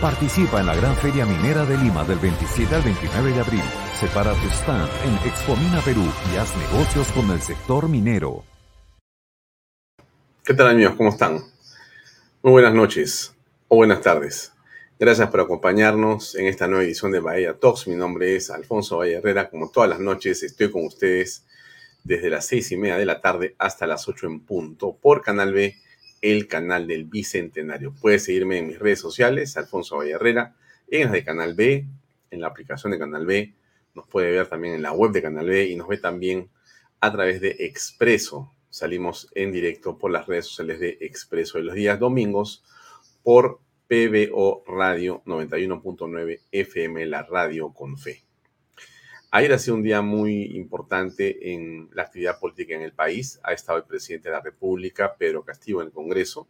Participa en la Gran Feria Minera de Lima del 27 al 29 de abril. Separa tu stand en Expomina Perú y haz negocios con el sector minero. ¿Qué tal amigos? ¿Cómo están? Muy buenas noches o buenas tardes. Gracias por acompañarnos en esta nueva edición de Bahía Talks. Mi nombre es Alfonso Valle Herrera. Como todas las noches estoy con ustedes desde las seis y media de la tarde hasta las ocho en punto por Canal B el canal del Bicentenario. Puedes seguirme en mis redes sociales, Alfonso Herrera, en las de Canal B, en la aplicación de Canal B, nos puede ver también en la web de Canal B y nos ve también a través de Expreso. Salimos en directo por las redes sociales de Expreso de los días domingos por PBO Radio 91.9 FM, la radio con fe. Ayer ha sido un día muy importante en la actividad política en el país. Ha estado el presidente de la República, Pedro Castillo, en el Congreso,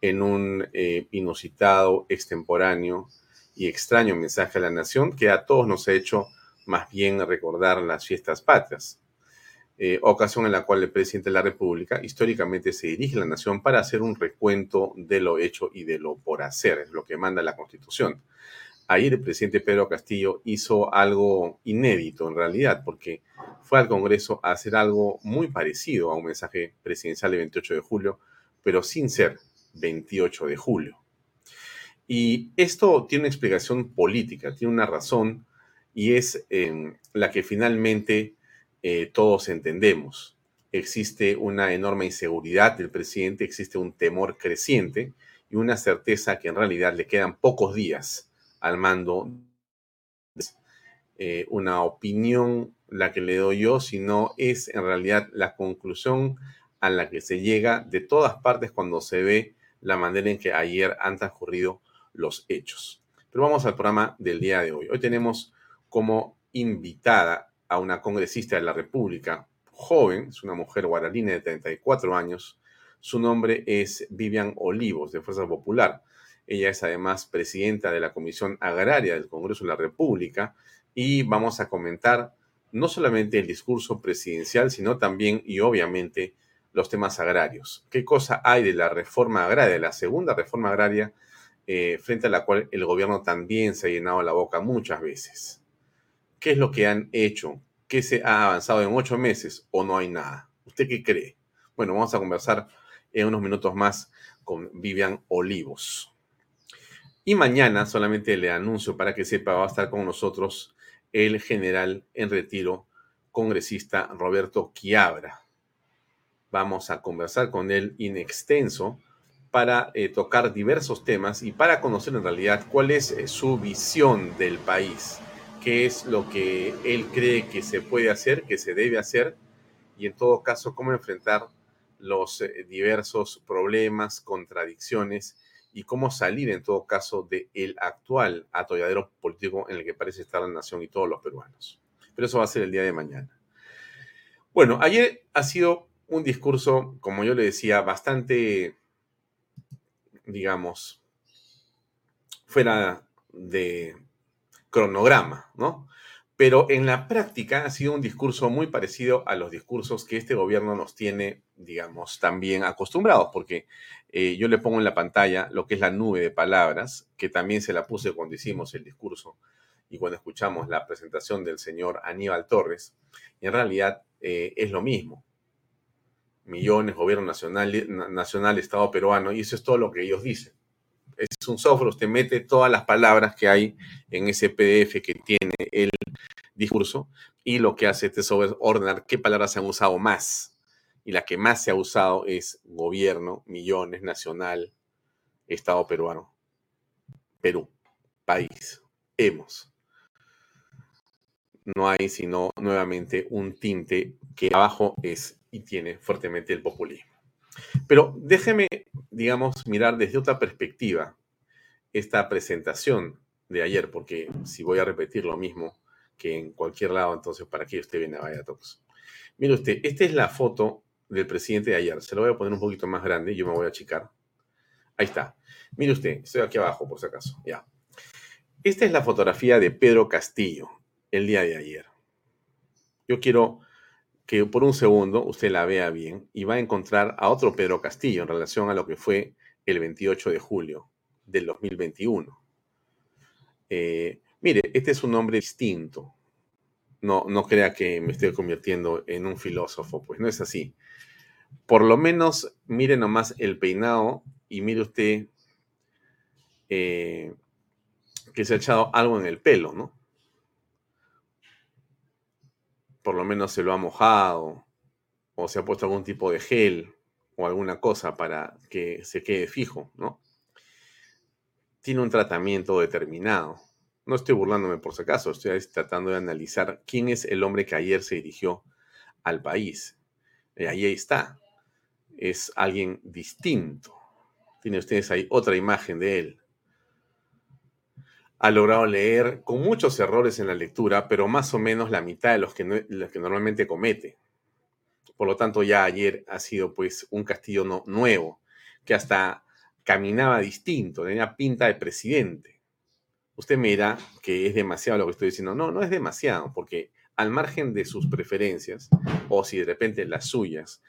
en un eh, inusitado, extemporáneo y extraño mensaje a la nación que a todos nos ha hecho más bien recordar las fiestas patrias. Eh, ocasión en la cual el presidente de la República históricamente se dirige a la nación para hacer un recuento de lo hecho y de lo por hacer, es lo que manda la Constitución ayer el presidente Pedro Castillo hizo algo inédito en realidad, porque fue al Congreso a hacer algo muy parecido a un mensaje presidencial de 28 de julio, pero sin ser 28 de julio. Y esto tiene una explicación política, tiene una razón, y es em, la que finalmente eh, todos entendemos. Existe una enorme inseguridad del presidente, existe un temor creciente y una certeza que en realidad le quedan pocos días al mando. Eh, una opinión la que le doy yo, sino es en realidad la conclusión a la que se llega de todas partes cuando se ve la manera en que ayer han transcurrido los hechos. Pero vamos al programa del día de hoy. Hoy tenemos como invitada a una congresista de la República, joven, es una mujer guaralina de 34 años. Su nombre es Vivian Olivos, de Fuerza Popular. Ella es además presidenta de la Comisión Agraria del Congreso de la República y vamos a comentar no solamente el discurso presidencial, sino también y obviamente los temas agrarios. ¿Qué cosa hay de la reforma agraria, de la segunda reforma agraria, eh, frente a la cual el gobierno también se ha llenado la boca muchas veces? ¿Qué es lo que han hecho? ¿Qué se ha avanzado en ocho meses o no hay nada? ¿Usted qué cree? Bueno, vamos a conversar en unos minutos más con Vivian Olivos. Y mañana, solamente le anuncio para que sepa, va a estar con nosotros el general en retiro, congresista Roberto Quiabra. Vamos a conversar con él in extenso para eh, tocar diversos temas y para conocer en realidad cuál es eh, su visión del país, qué es lo que él cree que se puede hacer, que se debe hacer y en todo caso cómo enfrentar los eh, diversos problemas, contradicciones y cómo salir en todo caso del el actual atolladero político en el que parece estar la nación y todos los peruanos. Pero eso va a ser el día de mañana. Bueno, ayer ha sido un discurso, como yo le decía, bastante, digamos, fuera de cronograma, ¿no? Pero en la práctica ha sido un discurso muy parecido a los discursos que este gobierno nos tiene, digamos, también acostumbrados, porque eh, yo le pongo en la pantalla lo que es la nube de palabras, que también se la puse cuando hicimos el discurso y cuando escuchamos la presentación del señor Aníbal Torres. Y en realidad eh, es lo mismo. Millones, gobierno nacional, nacional, Estado peruano, y eso es todo lo que ellos dicen es un software, usted mete todas las palabras que hay en ese PDF que tiene el discurso y lo que hace este ordenar qué palabras se han usado más. Y la que más se ha usado es gobierno, millones, nacional, Estado peruano, Perú, país, hemos. No hay sino nuevamente un tinte que abajo es y tiene fuertemente el populismo. Pero déjeme, digamos, mirar desde otra perspectiva esta presentación de ayer, porque si voy a repetir lo mismo que en cualquier lado, entonces, ¿para qué usted viene a Vaya Mire usted, esta es la foto del presidente de ayer. Se lo voy a poner un poquito más grande, yo me voy a achicar. Ahí está. Mire usted, estoy aquí abajo por si acaso. Ya. Esta es la fotografía de Pedro Castillo el día de ayer. Yo quiero que por un segundo usted la vea bien y va a encontrar a otro Pedro Castillo en relación a lo que fue el 28 de julio del 2021. Eh, mire, este es un hombre distinto. No, no crea que me estoy convirtiendo en un filósofo, pues no es así. Por lo menos mire nomás el peinado y mire usted eh, que se ha echado algo en el pelo, ¿no? por lo menos se lo ha mojado o se ha puesto algún tipo de gel o alguna cosa para que se quede fijo, ¿no? Tiene un tratamiento determinado. No estoy burlándome por si acaso, estoy tratando de analizar quién es el hombre que ayer se dirigió al país. Y ahí está. Es alguien distinto. Tiene ustedes ahí otra imagen de él ha logrado leer con muchos errores en la lectura, pero más o menos la mitad de los que, normalmente comete. Por lo tanto, ya ayer ha sido pues un Castillo nuevo, que hasta caminaba distinto, tenía pinta de presidente. Usted me dirá que es demasiado lo que estoy diciendo. No, no es demasiado, porque al margen de sus preferencias, o si de repente las suyas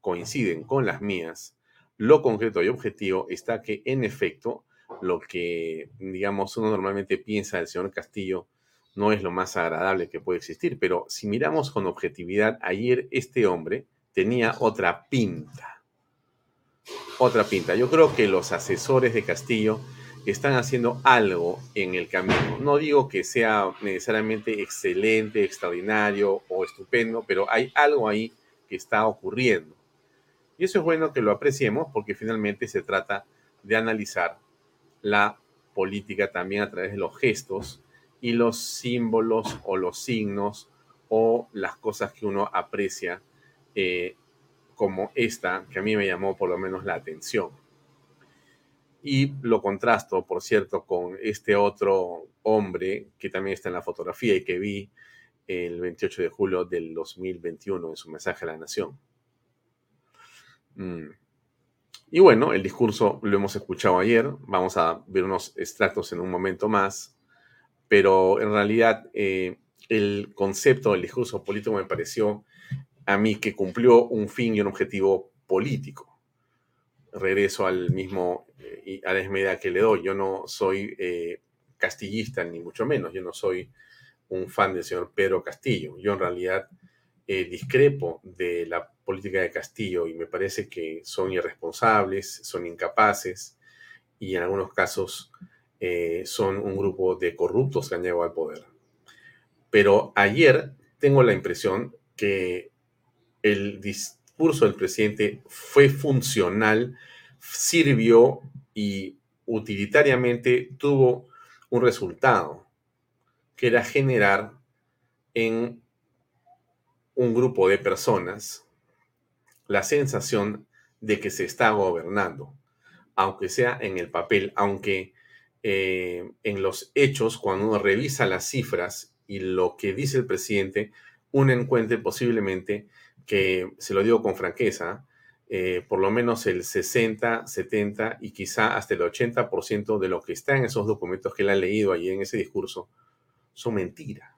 coinciden con las mías, lo concreto y objetivo está que en efecto lo que, digamos, uno normalmente piensa del señor Castillo no es lo más agradable que puede existir, pero si miramos con objetividad, ayer este hombre tenía otra pinta. Otra pinta. Yo creo que los asesores de Castillo están haciendo algo en el camino. No digo que sea necesariamente excelente, extraordinario o estupendo, pero hay algo ahí que está ocurriendo. Y eso es bueno que lo apreciemos porque finalmente se trata de analizar la política también a través de los gestos y los símbolos o los signos o las cosas que uno aprecia eh, como esta, que a mí me llamó por lo menos la atención. Y lo contrasto, por cierto, con este otro hombre que también está en la fotografía y que vi el 28 de julio del 2021 en su mensaje a la nación. Mm. Y bueno, el discurso lo hemos escuchado ayer, vamos a ver unos extractos en un momento más, pero en realidad eh, el concepto del discurso político me pareció a mí que cumplió un fin y un objetivo político. Regreso al mismo eh, a la medida que le doy. Yo no soy eh, castillista, ni mucho menos. Yo no soy un fan del señor Pedro Castillo. Yo en realidad discrepo de la política de Castillo y me parece que son irresponsables, son incapaces y en algunos casos eh, son un grupo de corruptos que han llegado al poder. Pero ayer tengo la impresión que el discurso del presidente fue funcional, sirvió y utilitariamente tuvo un resultado, que era generar en un grupo de personas la sensación de que se está gobernando, aunque sea en el papel, aunque eh, en los hechos, cuando uno revisa las cifras y lo que dice el presidente, uno encuentre posiblemente que, se lo digo con franqueza, eh, por lo menos el 60, 70 y quizá hasta el 80% de lo que está en esos documentos que él ha leído allí en ese discurso son mentira.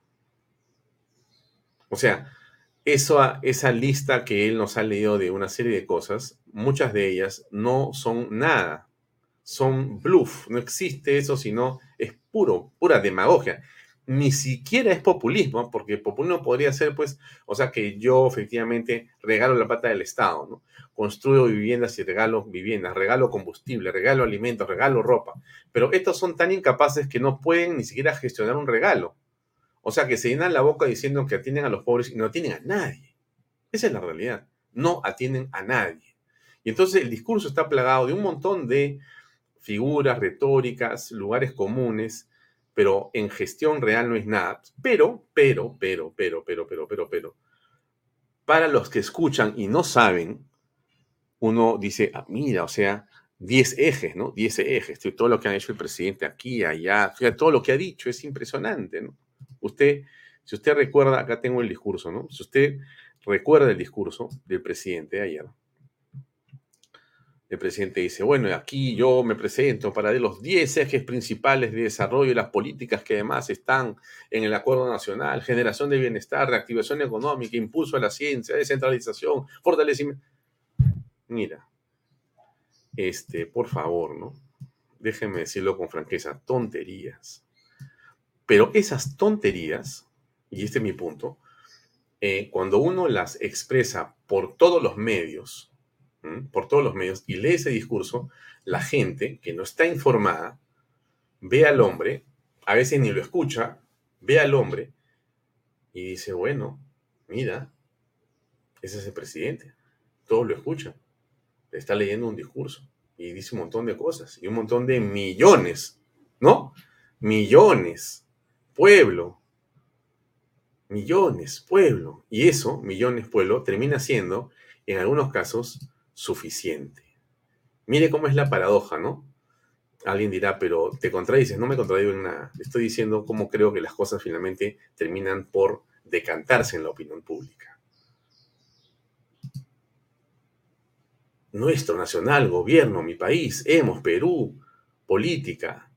O sea, eso, esa lista que él nos ha leído de una serie de cosas, muchas de ellas no son nada, son bluff, no existe eso, sino es puro, pura demagogia. Ni siquiera es populismo, porque populismo podría ser, pues, o sea, que yo efectivamente regalo la pata del Estado, ¿no? Construyo viviendas y regalo viviendas, regalo combustible, regalo alimentos, regalo ropa. Pero estos son tan incapaces que no pueden ni siquiera gestionar un regalo. O sea, que se llenan la boca diciendo que atienden a los pobres y no atienden a nadie. Esa es la realidad. No atienden a nadie. Y entonces el discurso está plagado de un montón de figuras retóricas, lugares comunes, pero en gestión real no es nada. Pero, pero, pero, pero, pero, pero, pero, pero. Para los que escuchan y no saben, uno dice, ah, mira, o sea, 10 ejes, ¿no? 10 ejes, todo lo que ha hecho el presidente aquí, allá, fíjate, todo lo que ha dicho es impresionante, ¿no? Usted, si usted recuerda, acá tengo el discurso, ¿no? Si usted recuerda el discurso del presidente de ayer, el presidente dice, bueno, aquí yo me presento para de los 10 ejes principales de desarrollo y las políticas que además están en el Acuerdo Nacional, generación de bienestar, reactivación económica, impulso a la ciencia, descentralización, fortalecimiento. Mira, este, por favor, ¿no? Déjenme decirlo con franqueza, tonterías. Pero esas tonterías, y este es mi punto, eh, cuando uno las expresa por todos los medios, por todos los medios, y lee ese discurso, la gente que no está informada ve al hombre, a veces ni lo escucha, ve al hombre y dice, bueno, mira, ese es el presidente, todos lo escuchan, está leyendo un discurso y dice un montón de cosas, y un montón de millones, ¿no? Millones pueblo. Millones, pueblo. Y eso, millones, pueblo, termina siendo, en algunos casos, suficiente. Mire cómo es la paradoja, ¿no? Alguien dirá, pero te contradices. No me contradigo en nada. Estoy diciendo cómo creo que las cosas finalmente terminan por decantarse en la opinión pública. Nuestro nacional, gobierno, mi país, hemos, Perú, política,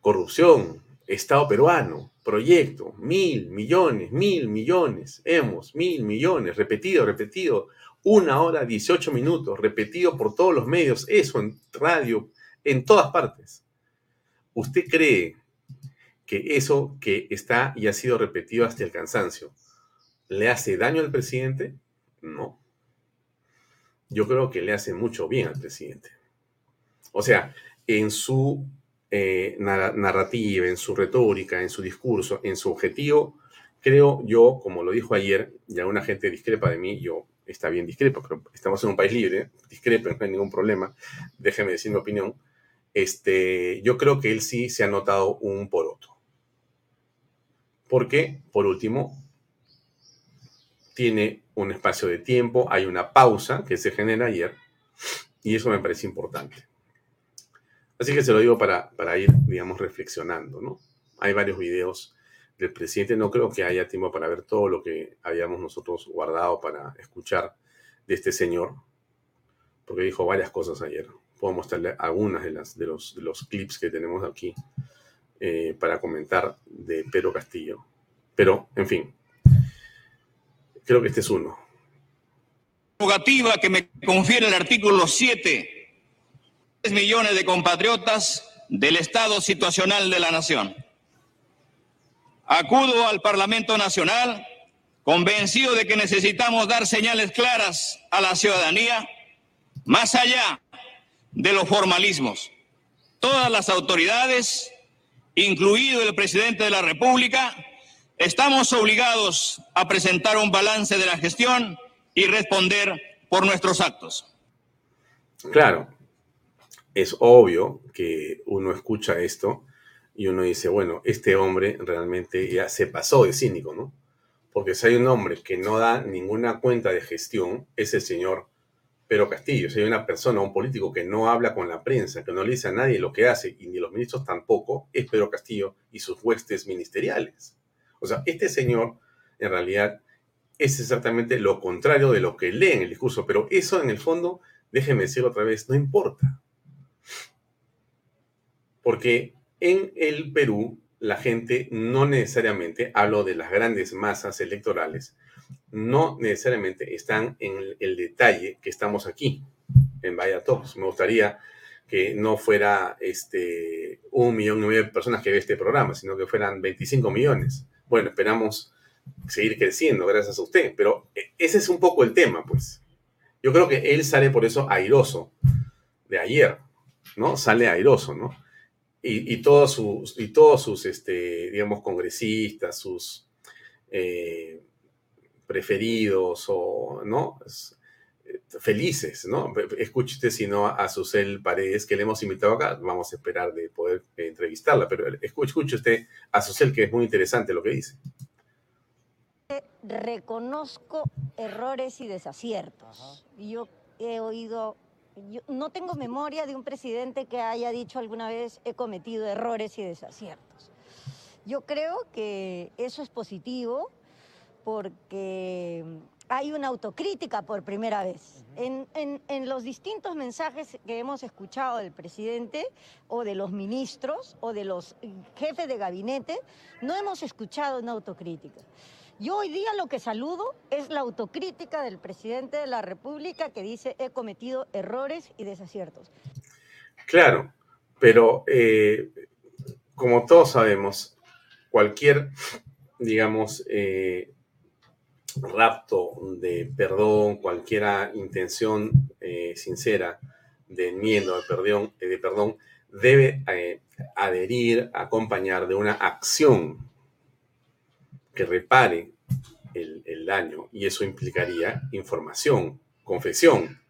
corrupción, Estado peruano, proyecto, mil millones, mil millones, hemos, mil millones, repetido, repetido, una hora, 18 minutos, repetido por todos los medios, eso en radio, en todas partes. ¿Usted cree que eso que está y ha sido repetido hasta el cansancio le hace daño al presidente? No. Yo creo que le hace mucho bien al presidente. O sea, en su eh, narrativa, en su retórica, en su discurso, en su objetivo, creo yo, como lo dijo ayer, y alguna gente discrepa de mí, yo está bien discrepa, pero estamos en un país libre, discrepa, no hay ningún problema, déjeme decir mi opinión, este, yo creo que él sí se ha notado un poroto. Porque, por último, tiene un espacio de tiempo, hay una pausa que se genera ayer, y eso me parece importante. Así que se lo digo para, para ir, digamos, reflexionando, ¿no? Hay varios videos del presidente, no creo que haya tiempo para ver todo lo que habíamos nosotros guardado para escuchar de este señor, porque dijo varias cosas ayer. Puedo mostrarle algunas de, las, de, los, clips que tenemos aquí eh, para comentar de Pedro Castillo. Pero, en fin, creo que este es uno. que me confiere el artículo 7 millones de compatriotas del estado situacional de la nación. Acudo al Parlamento Nacional convencido de que necesitamos dar señales claras a la ciudadanía, más allá de los formalismos. Todas las autoridades, incluido el presidente de la República, estamos obligados a presentar un balance de la gestión y responder por nuestros actos. Claro, es obvio que uno escucha esto y uno dice, bueno, este hombre realmente ya se pasó de cínico, ¿no? Porque si hay un hombre que no da ninguna cuenta de gestión, es el señor Pedro Castillo. Si hay una persona, un político que no habla con la prensa, que no le dice a nadie lo que hace, y ni los ministros tampoco, es Pedro Castillo y sus huestes ministeriales. O sea, este señor, en realidad, es exactamente lo contrario de lo que lee en el discurso, pero eso en el fondo, déjeme decirlo otra vez, no importa. Porque en el Perú la gente no necesariamente, hablo de las grandes masas electorales, no necesariamente están en el detalle que estamos aquí, en Vaya Talks. Me gustaría que no fuera este, un millón y medio de personas que ve este programa, sino que fueran 25 millones. Bueno, esperamos seguir creciendo gracias a usted, pero ese es un poco el tema, pues. Yo creo que él sale por eso airoso de ayer, ¿no? Sale airoso, ¿no? Y, todos sus, y todos sus, este, digamos, congresistas, sus eh, preferidos o, ¿no? felices, ¿no? Escuche usted si no a Susel Paredes, que le hemos invitado acá, vamos a esperar de poder entrevistarla, pero escuche, usted a Susel, que es muy interesante lo que dice. Reconozco errores y desaciertos. Yo he oído, no tengo memoria de un presidente que haya dicho alguna vez he cometido errores y desaciertos. Yo creo que eso es positivo porque hay una autocrítica por primera vez. En, los distintos mensajes que hemos escuchado del presidente o de los ministros o de los jefes de gabinete, no hemos escuchado una autocrítica. Yo hoy día lo que saludo es la autocrítica del presidente de la República que dice he cometido errores y desaciertos. Claro, pero eh, como todos sabemos, cualquier, digamos, eh, rapto de perdón, cualquier intención eh, sincera de enmienda de perdón, eh, de perdón debe eh, adherir, acompañar de una acción que repare el, daño y eso implicaría información, confesión,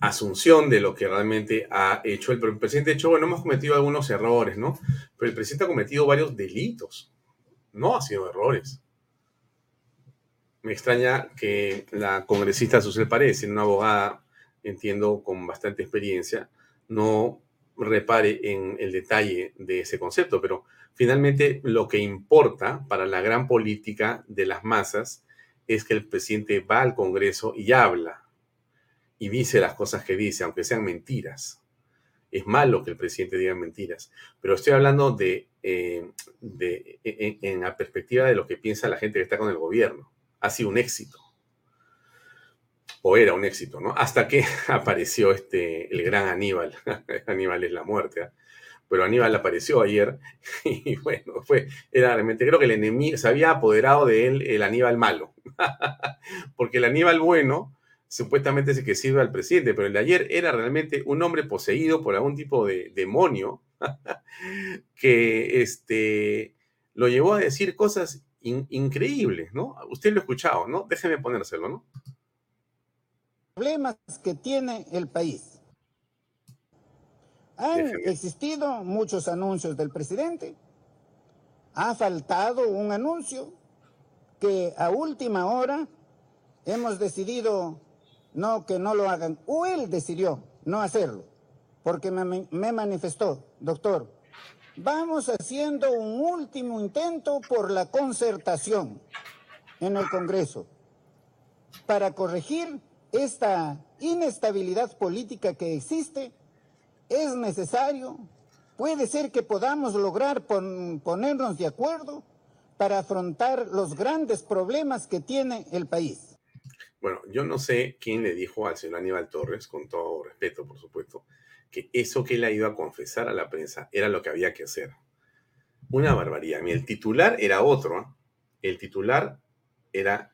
asunción de lo que realmente ha hecho el, el presidente. De hecho, bueno, hemos cometido algunos errores, ¿no? Pero el presidente ha cometido varios delitos, no ha sido errores me extraña que la congresista Susel Paredes, una abogada, entiendo, con bastante experiencia, no repare en el detalle de ese concepto, pero finalmente lo que importa para la gran política de las masas es que el presidente va al Congreso y habla y dice las cosas que dice, aunque sean mentiras. Es malo que el presidente diga mentiras, pero estoy hablando de, eh, de en la perspectiva de lo que piensa la gente que está con el gobierno ha sido un éxito. O era un éxito, ¿no? Hasta que apareció este, el gran Aníbal. Aníbal es la muerte, ¿eh? Pero Aníbal apareció ayer y bueno, fue, era realmente, creo que el enemigo, se había apoderado de él el Aníbal malo. Porque el Aníbal bueno supuestamente es el que sirve al presidente, pero el de ayer era realmente un hombre poseído por algún tipo de demonio que este, lo llevó a decir cosas increíbles, ¿no? Usted lo ha escuchado, ¿no? Déjeme ponérselo, ¿no? Problemas que tiene el país. Han existido muchos anuncios del presidente. Ha faltado un anuncio que a última hora hemos decidido no que no lo hagan. O él decidió no hacerlo, porque me, me manifestó, doctor, vamos haciendo un último intento por la concertación en el Congreso para corregir esta inestabilidad política que existe. Es necesario, puede ser que podamos lograr ponernos de acuerdo para afrontar los grandes problemas que tiene el país. Bueno, yo no sé quién le dijo al señor Aníbal Torres, con todo respeto, por supuesto, que eso que él ha ido a confesar a la prensa era lo que había que hacer. Una barbaridad. el titular era otro. El titular era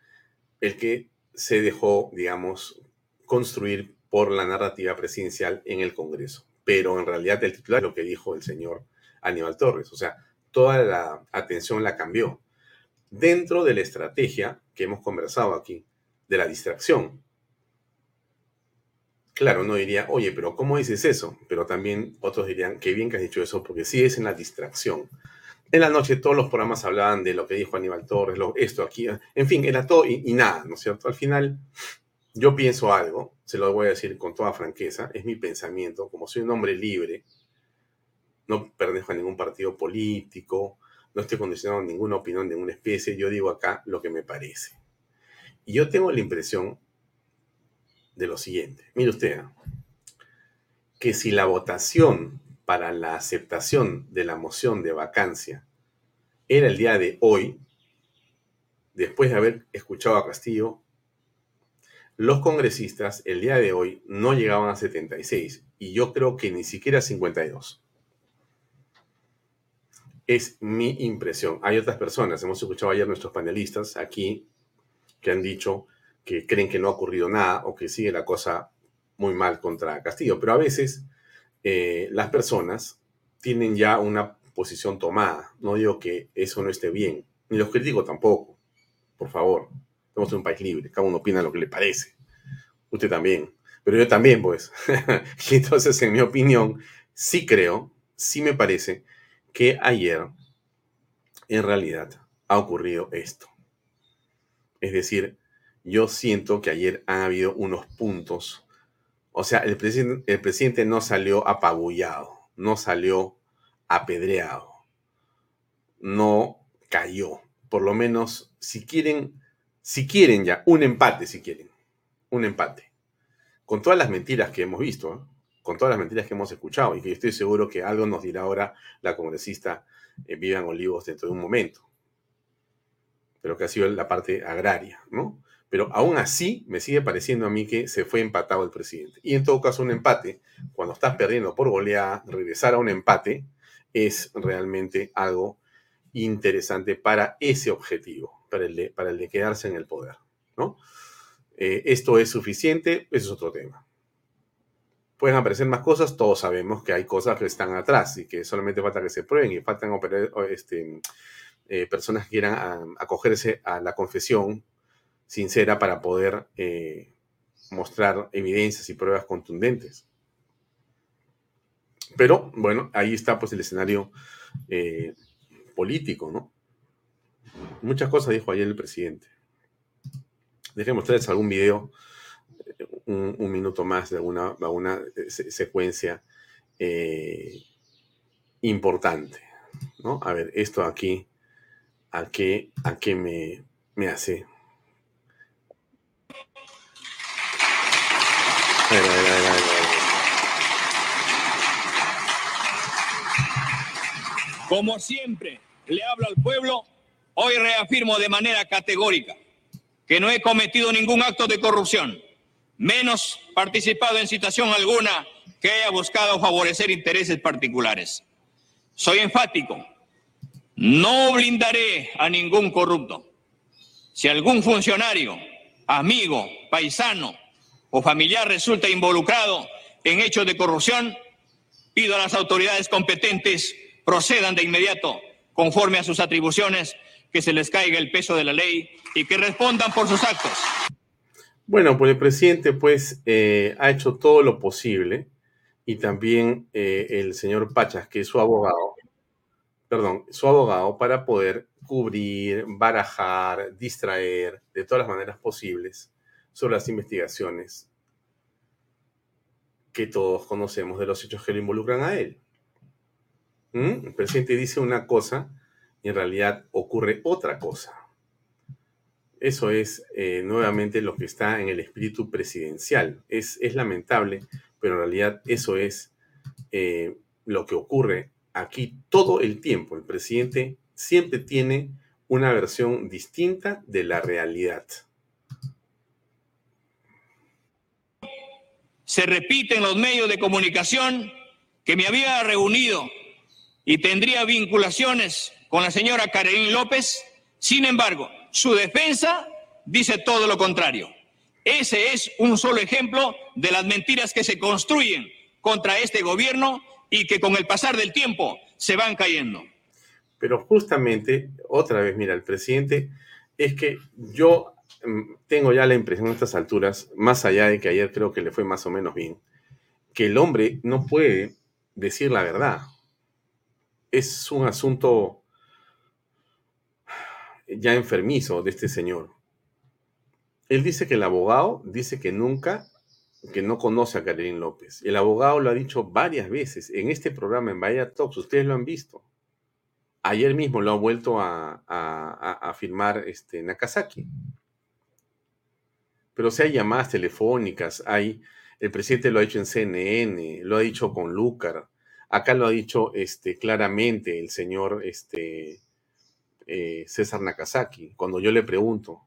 el que se dejó, digamos, construir por la narrativa presidencial en el Congreso. Pero en realidad el titular es lo que dijo el señor Aníbal Torres. O sea, toda la atención la cambió. Dentro de la estrategia que hemos conversado aquí, de la distracción, Claro, uno diría, oye, pero ¿cómo dices eso? Pero también otros dirían, qué bien que has dicho eso, porque sí es en la distracción. En la noche todos los programas hablaban de lo que dijo Aníbal Torres, esto aquí, en fin, era todo y, nada, ¿no es cierto? Al final, yo pienso algo, se lo voy a decir con toda franqueza, es mi pensamiento, como soy un hombre libre, no pertenezco a ningún partido político, no estoy condicionado a ninguna opinión de ninguna especie, yo digo acá lo que me parece. Y yo tengo la impresión de lo siguiente. Mire usted, que si la votación para la aceptación de la moción de vacancia era el día de hoy, después de haber escuchado a Castillo, los congresistas el día de hoy no llegaban a 76 y yo creo que ni siquiera a 52. Es mi impresión. Hay otras personas, hemos escuchado ayer nuestros panelistas aquí que han dicho que creen que no ha ocurrido nada o que sigue la cosa muy mal contra Castillo, pero a veces eh, las personas tienen ya una posición tomada. No digo que eso no esté bien, ni los critico tampoco. Por favor, estamos en un país libre, cada uno opina lo que le parece. Usted también, pero yo también, pues. y entonces, en mi opinión, sí creo, sí me parece que ayer, en realidad, ha ocurrido esto. Es decir, yo siento que ayer han habido unos puntos o sea, el, el presidente no salió apabullado, no salió apedreado, no cayó. Por lo menos, si quieren, si quieren ya, un empate, si quieren, un empate. Con todas las mentiras que hemos visto, ¿eh? con todas las mentiras que hemos escuchado y que estoy seguro que algo nos dirá ahora la congresista eh, Vivian Olivos dentro de un momento. Pero que ha sido la parte agraria, ¿no? Pero aún así me sigue pareciendo a mí que se fue empatado el presidente. Y en todo caso un empate, cuando estás perdiendo por goleada, regresar a un empate es realmente algo interesante para ese objetivo, para el de, para el de quedarse en el poder. ¿no? Eh, esto es suficiente, eso es otro tema. Pueden aparecer más cosas, todos sabemos que hay cosas que están atrás y que solamente falta que se prueben y faltan operar, este, eh, personas que quieran ah, acogerse a la confesión sincera para poder eh, mostrar evidencias y pruebas contundentes. Pero bueno, ahí está pues el escenario político, ¿no? Muchas cosas dijo ayer el presidente. Déjenme mostrarles algún video, eh, un, minuto más de alguna, alguna secuencia importante, ¿no? A ver, esto aquí, ¿a qué, a qué me, me hace? Como siempre le hablo al pueblo, hoy reafirmo de manera categórica que no he cometido ningún acto de corrupción, menos participado en situación alguna que haya buscado favorecer intereses particulares. Soy enfático, no blindaré a ningún corrupto. Si algún funcionario, amigo, paisano, o familiar resulta involucrado en hechos de corrupción, pido a las autoridades competentes procedan de inmediato conforme a sus atribuciones, que se les caiga el peso de la ley y que respondan por sus actos. Bueno, pues el presidente pues eh, ha hecho todo lo posible y también eh, el señor Pachas, que es su abogado, perdón, su abogado para poder cubrir, barajar, distraer de todas las maneras posibles sobre las investigaciones que todos conocemos de los hechos que lo involucran a él. ¿Mm? El presidente dice una cosa en realidad ocurre otra cosa. Eso es eh, nuevamente lo que está en el espíritu presidencial. Es, es lamentable, pero en realidad eso es eh, lo que ocurre aquí todo el tiempo. El presidente siempre tiene una versión distinta de la realidad. se repite en los medios de comunicación que me había reunido y tendría vinculaciones con la señora Karen López. Sin embargo, su defensa dice todo lo contrario. Ese es un solo ejemplo de las mentiras que se construyen contra este gobierno y que con el pasar del tiempo se van cayendo. Pero justamente, otra vez, mira, el presidente, es que yo Mm, tengo ya la impresión a estas alturas, más allá de que ayer creo que le fue más o menos bien, que el hombre no puede decir la verdad. Es un asunto ya enfermizo de este señor. Él dice que el abogado dice que nunca, que no conoce a Karenín López. El abogado lo ha dicho varias veces en este programa en Bahía Talks, ustedes lo han visto. Ayer mismo lo ha vuelto a, a, firmar este, Nakazaki pero si hay llamadas telefónicas, hay, el presidente lo ha hecho en CNN, lo ha dicho con Lucar, Acá lo ha dicho este, claramente el señor este, eh, César Nakazaki, cuando yo le pregunto,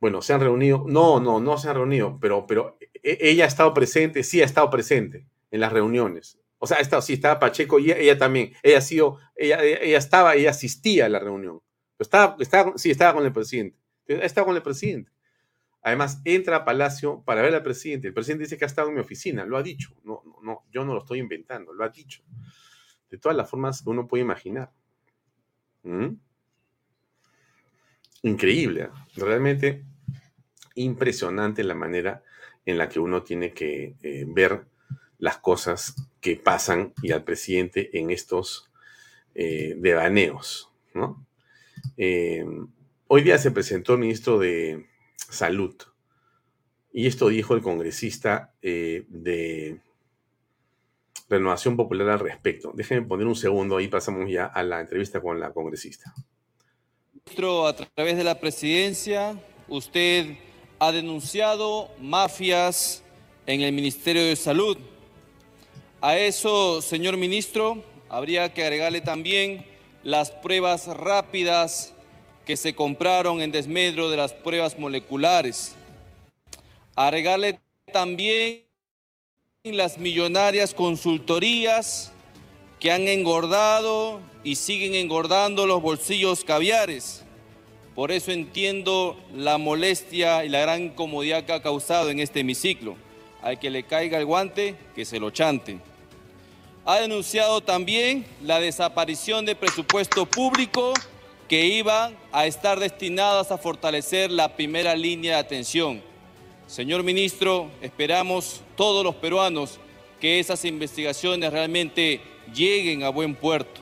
bueno, ¿se han reunido? No, no, no se han reunido, pero, pero e, ella ha estado presente, sí ha estado presente en las reuniones. O sea, ha sí, estaba Pacheco y ella, también. Ella, ha sido, ella, ella, estaba, ella asistía a la reunión. Estaba, estaba, sí, estaba con el presidente. Estaba con el presidente. Además, entra a Palacio para ver al presidente. El presidente dice que ha estado en mi oficina, lo ha dicho. No, no, yo no lo estoy inventando, lo ha dicho. De todas las formas que uno puede imaginar. ¿Mm? Increíble, realmente impresionante la manera en la que uno tiene que eh, ver las cosas que pasan y al presidente en estos eh, devaneos. ¿no? hoy día se presentó el ministro de salud. Y esto dijo el congresista eh, de Renovación Popular al respecto. Déjenme poner un segundo ahí, pasamos ya a la entrevista con la congresista. Ministro, a través de la presidencia, usted ha denunciado mafias en el Ministerio de Salud. A eso, señor ministro, habría que agregarle también las pruebas rápidas que se compraron en desmedro de las pruebas moleculares. Agregarle también las millonarias consultorías que han engordado y siguen engordando los bolsillos caviares. Por eso entiendo la molestia y la gran incomodidad que ha causado en este hemiciclo. Al que le caiga el guante, que se lo chante. Ha denunciado también la desaparición de presupuesto público que iban a estar destinadas a fortalecer la primera línea de atención. Señor ministro, esperamos todos los peruanos que esas investigaciones realmente lleguen a buen puerto.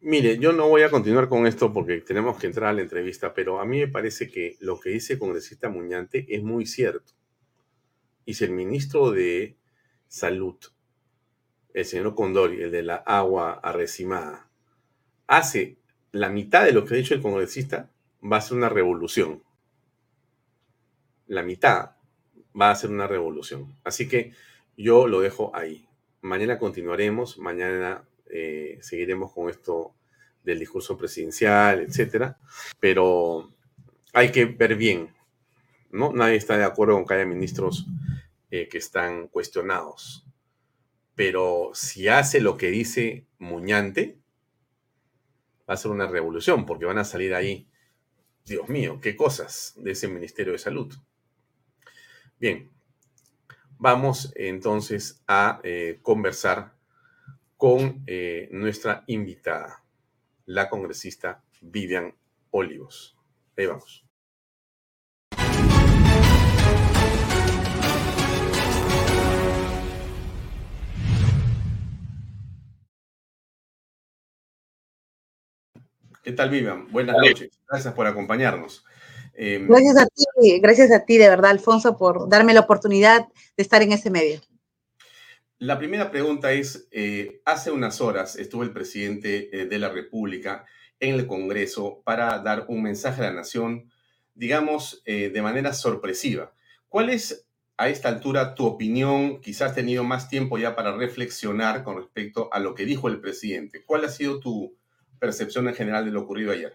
Mire, yo no voy a continuar con esto porque tenemos que entrar a la entrevista, pero a mí me parece que lo que dice el congresista Muñante es muy cierto. Y si el ministro de Salud, el señor Condori, el de la agua arrecimada, hace la mitad de lo que ha dicho el congresista, va a ser una revolución. La mitad va a ser una revolución. Así que yo lo dejo ahí. Mañana continuaremos, mañana eh, seguiremos con esto del discurso presidencial, etcétera. Pero hay que ver bien, ¿no? Nadie está de acuerdo con que haya ministros eh, que están cuestionados. Pero si hace lo que dice Muñante, va a ser una revolución, porque van a salir ahí, Dios mío, qué cosas de ese Ministerio de Salud. Bien, vamos entonces a eh, conversar con eh, nuestra invitada, la congresista Vivian Olivos. Ahí vamos. ¿Qué tal, Vivian? Buenas noches. Gracias por acompañarnos. Em, gracias a ti, gracias a ti, de verdad, Alfonso, por darme la oportunidad de estar en ese medio. La primera pregunta es, eh, hace unas horas estuvo el presidente eh, de la República en el Congreso para dar un mensaje a la nación, digamos, eh, de manera sorpresiva. ¿Cuál es a esta altura tu opinión? Quizás has tenido más tiempo ya para reflexionar con respecto a lo que dijo el presidente. ¿Cuál ha sido tu, percepción en general de lo ocurrido ayer?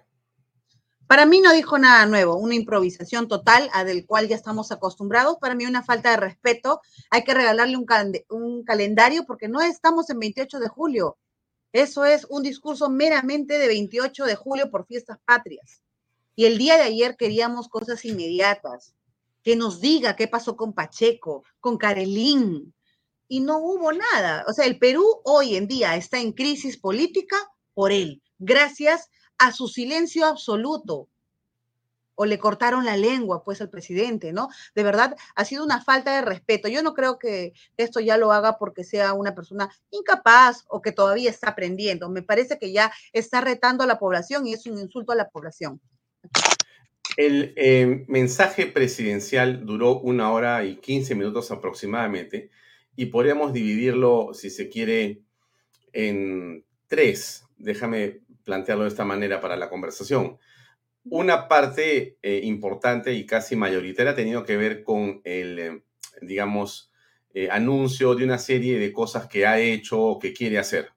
Para mí no dijo nada nuevo, una improvisación total a del cual ya estamos acostumbrados. Para mí una falta de respeto. Hay que regalarle un, calendario porque no estamos en 28 de julio. Eso es un discurso meramente de 28 de julio por fiestas patrias. Y el día de ayer queríamos cosas inmediatas, que nos diga qué pasó con Pacheco, con Carelín. Y no hubo nada. O sea, el Perú hoy en día está en crisis política por él gracias a su silencio absoluto. O le cortaron la lengua, pues, al presidente, ¿no? De verdad, ha sido una falta de respeto. Yo no creo que esto ya lo haga porque sea una persona incapaz o que todavía está aprendiendo. Me parece que ya está retando a la población y es un insulto a la población. El eh, mensaje presidencial duró una hora y quince minutos aproximadamente y podríamos dividirlo, si se quiere, en tres. Déjame plantearlo de esta manera para la conversación. Una parte eh, importante y casi mayoritaria ha tenido que ver con el, eh, digamos, eh, anuncio de una serie de cosas que ha hecho o que quiere hacer.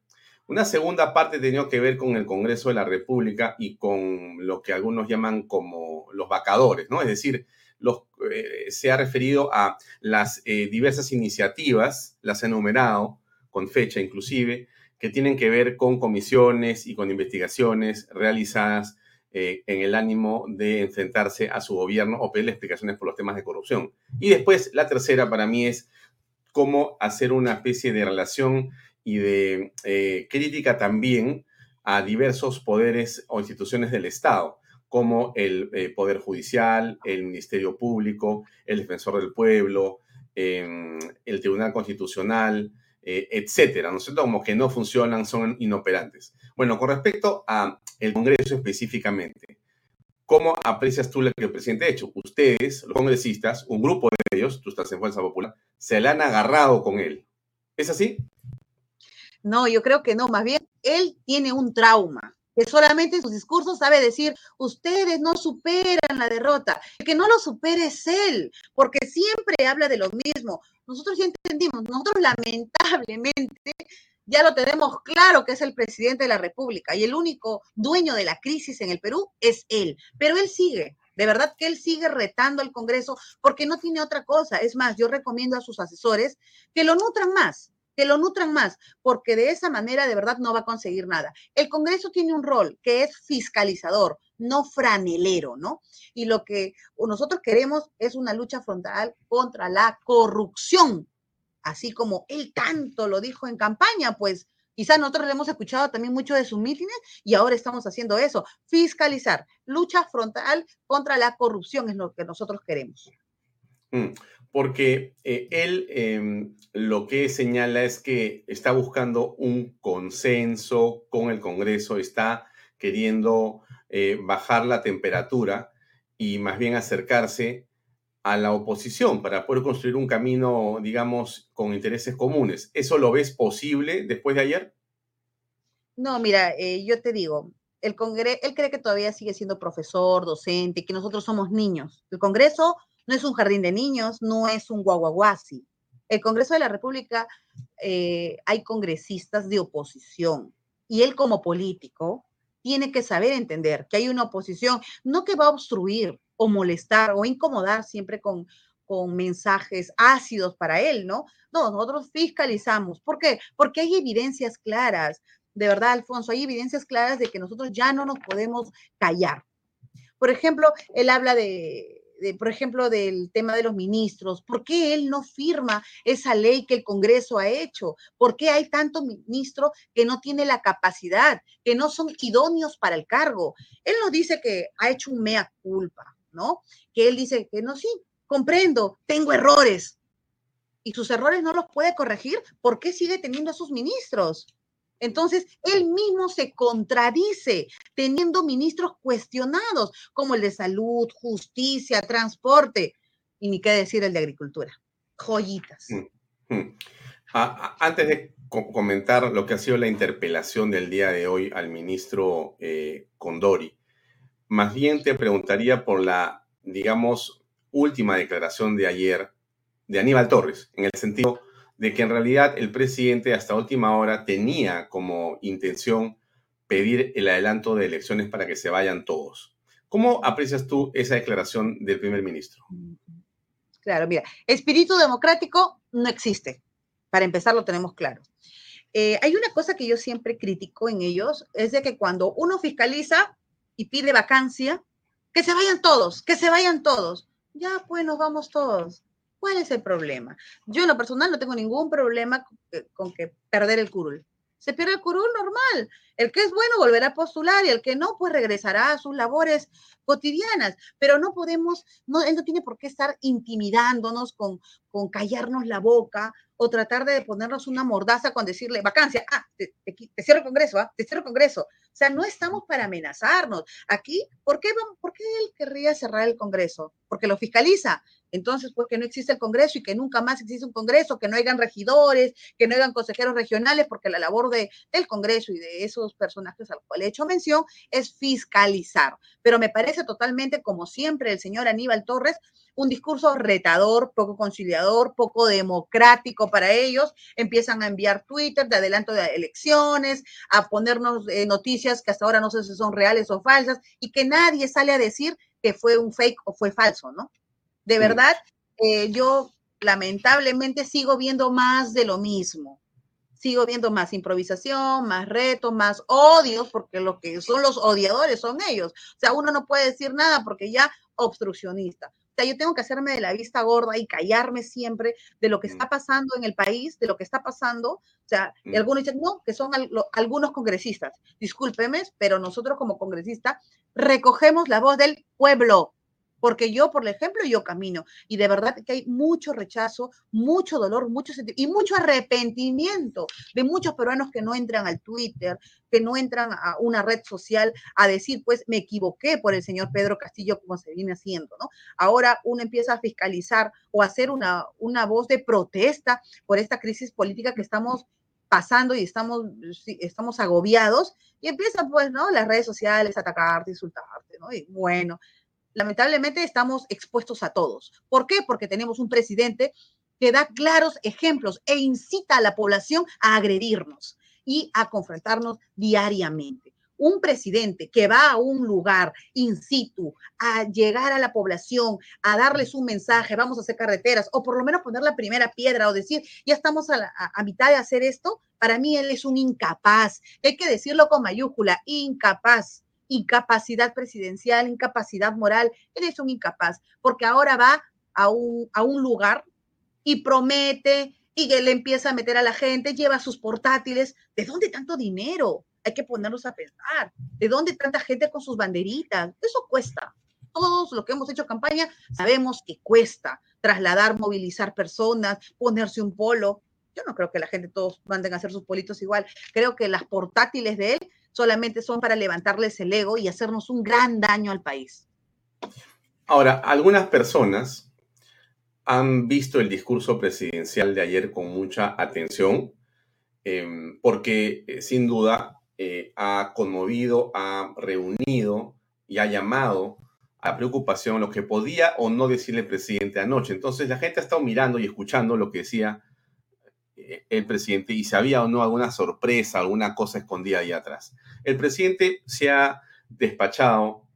Una segunda parte tenía que ver con el Congreso de la República y con lo que algunos llaman como los vacadores, ¿no? Es decir, los, eh, se ha referido a las eh, diversas iniciativas, las ha enumerado con fecha inclusive, que tienen que ver con comisiones y con investigaciones realizadas eh, en el ánimo de enfrentarse a su gobierno o pedirle explicaciones por los temas de corrupción. Y después, la tercera para mí es cómo hacer una especie de relación y de eh, crítica también a diversos poderes o instituciones del Estado, como el eh, Poder Judicial, el Ministerio Público, el Defensor del Pueblo, em, el Tribunal Constitucional, eh, etcétera, ¿no es cierto? Como que no funcionan, son inoperantes. Bueno, con respecto a el Congreso específicamente, ¿cómo aprecias tú lo que el presidente ha hecho? Ustedes, los congresistas, un grupo de ellos, tú estás en Fuerza Popular, se la han agarrado con él. ¿Es así? No, yo creo que no, más bien él tiene un trauma, que solamente en sus discursos sabe decir, ustedes no superan la derrota. El que no lo supere es él, porque siempre habla de lo mismo. Nosotros ya entendimos, nosotros lamentablemente ya lo tenemos claro que es el presidente de la República y el único dueño de la crisis en el Perú es él, pero él sigue. De verdad que él sigue retando al Congreso porque no tiene otra cosa. Es más, yo recomiendo a sus asesores que lo nutran más, que lo nutran más, porque de esa manera de verdad no va a conseguir nada. El Congreso tiene un rol que es fiscalizador, no franelero, ¿no? Y lo que nosotros queremos es una lucha frontal contra la corrupción, así como él tanto lo dijo en campaña, pues quizás nosotros le hemos escuchado también mucho de sus mítines y ahora estamos haciendo eso, fiscalizar, lucha frontal contra la corrupción es lo que nosotros queremos. Mm porque eh, él em, lo que señala es que está buscando un consenso con el Congreso, está queriendo eh, bajar la temperatura y más bien acercarse a la oposición para poder construir un camino, digamos, con intereses comunes. ¿Eso lo ves posible después de ayer? No, mira, eh, yo te digo, el Congreso, él cree que todavía sigue siendo profesor, docente, que nosotros somos niños. El Congreso no es un jardín de niños, no es un guaguaguasi. El Congreso de la República eh, hay congresistas de oposición y él como político tiene que saber entender que hay una oposición, no que va a obstruir o molestar o incomodar siempre con, con mensajes ácidos para él, ¿no? No, nosotros fiscalizamos. ¿Por qué? Porque hay evidencias claras, de verdad, Alfonso, hay evidencias claras de que nosotros ya no nos podemos callar. Por ejemplo, él habla de, por ejemplo, del tema de los ministros, ¿por qué él no firma esa ley que el Congreso ha hecho? ¿Por qué hay tantos ministros que no tienen la capacidad, que no son idóneos para el cargo? Él nos dice que ha hecho un mea culpa, ¿no? Que él dice que no, sí, comprendo, tengo errores. Y sus errores no los puede corregir, ¿por qué sigue teniendo a sus ministros? Entonces, él mismo se contradice teniendo ministros cuestionados como el de salud, justicia, transporte y ni qué decir el de agricultura. Joyitas. Mm, mm. antes de comentar lo que ha sido la interpelación del día de hoy al ministro eh, Condori, más bien te preguntaría por la, digamos, última declaración de ayer de Aníbal Torres, en el sentido de que en realidad el presidente hasta última hora tenía como intención pedir el adelanto de elecciones para que se vayan todos. ¿Cómo aprecias tú esa declaración del primer ministro? Claro, mira, espíritu democrático no existe. Para empezar, lo tenemos claro. Eh, hay una cosa que yo siempre critico en ellos, es de que cuando uno fiscaliza y pide vacancia, que se vayan todos, que se vayan todos. Ya, pues nos vamos todos. ¿Cuál es el problema? Yo en lo personal no tengo ningún problema con que perder el curul. Se pierde el curul normal. El que es bueno volverá a postular y el que no, pues regresará a sus labores cotidianas. Pero no podemos, no, él no tiene por qué estar intimidándonos con, con callarnos la boca o tratar de ponernos una mordaza con decirle vacancia, ah, te, cierro el Congreso, ah, te cierro el Congreso. O sea, no estamos para amenazarnos. Aquí, ¿por qué, ¿por qué él querría cerrar el Congreso? Porque lo fiscaliza Entonces, pues que no existe el Congreso y que nunca más existe un Congreso, que no hayan regidores, que no hayan consejeros regionales, porque la labor de, del Congreso y de esos personajes al cual he hecho mención es fiscalizar. Pero me parece totalmente, como siempre, el señor Aníbal Torres, un discurso retador, poco conciliador, poco democrático para ellos. Empiezan a enviar Twitter de adelanto de elecciones, a ponernos eh, noticias que hasta ahora no sé si son reales o falsas y que nadie sale a decir que fue un fake o fue falso, ¿no? De verdad, eh, yo lamentablemente sigo viendo más de lo mismo. Sigo viendo más improvisación, más retos, más odios, porque lo que son los odiadores son ellos. O sea, uno no puede decir nada porque ya obstruccionista. Sea, yo tengo que hacerme de la vista gorda y callarme siempre de lo que está pasando en el país, de lo que está pasando. O sea, y algunos dicen, no, que son algunos congresistas. Discúlpeme, pero nosotros como congresistas recogemos la voz del pueblo porque yo, por ejemplo, yo camino y de verdad que hay mucho rechazo, mucho dolor, mucho y mucho arrepentimiento de muchos peruanos que no entran al Twitter, que no entran a una red social a decir, pues me equivoqué por el señor Pedro Castillo como se viene haciendo, ¿no? Ahora uno empieza a fiscalizar o a hacer una, una voz de protesta por esta crisis política que estamos pasando y estamos, estamos agobiados y empiezan pues, ¿no? Las redes sociales a atacarte, insultarte, ¿no? Y bueno, lamentablemente estamos expuestos a todos. ¿Por qué? Porque tenemos un presidente que da claros ejemplos e incita a la población a agredirnos y a confrontarnos diariamente. Un presidente que va a un lugar in situ a llegar a la población, a darles un mensaje, vamos a hacer carreteras, o por lo menos poner la primera piedra o decir, ya estamos a, a mitad de hacer esto, para mí él es un incapaz. Hay que decirlo con mayúscula, incapaz incapacidad presidencial, incapacidad moral. Él es un incapaz, porque ahora va a un, a un lugar y promete y le empieza a meter a la gente, lleva sus portátiles. ¿De dónde tanto dinero? Hay que ponernos a pensar. ¿De dónde tanta gente con sus banderitas? Eso cuesta. Todos los que hemos hecho campaña sabemos que cuesta trasladar, movilizar personas, ponerse un polo. Yo no creo que la gente todos manden a hacer sus politos igual. Creo que las portátiles de él solamente son para levantarles el ego y hacernos un gran daño al país. Ahora, algunas personas han visto el discurso presidencial de ayer con mucha atención, em, porque eh, sin duda eh, ha conmovido, ha reunido y ha llamado a preocupación lo que podía o no decirle el presidente anoche. Entonces la gente ha estado mirando y escuchando lo que decía el presidente y si había o no alguna sorpresa, alguna cosa escondida ahí atrás. El presidente se ha despachado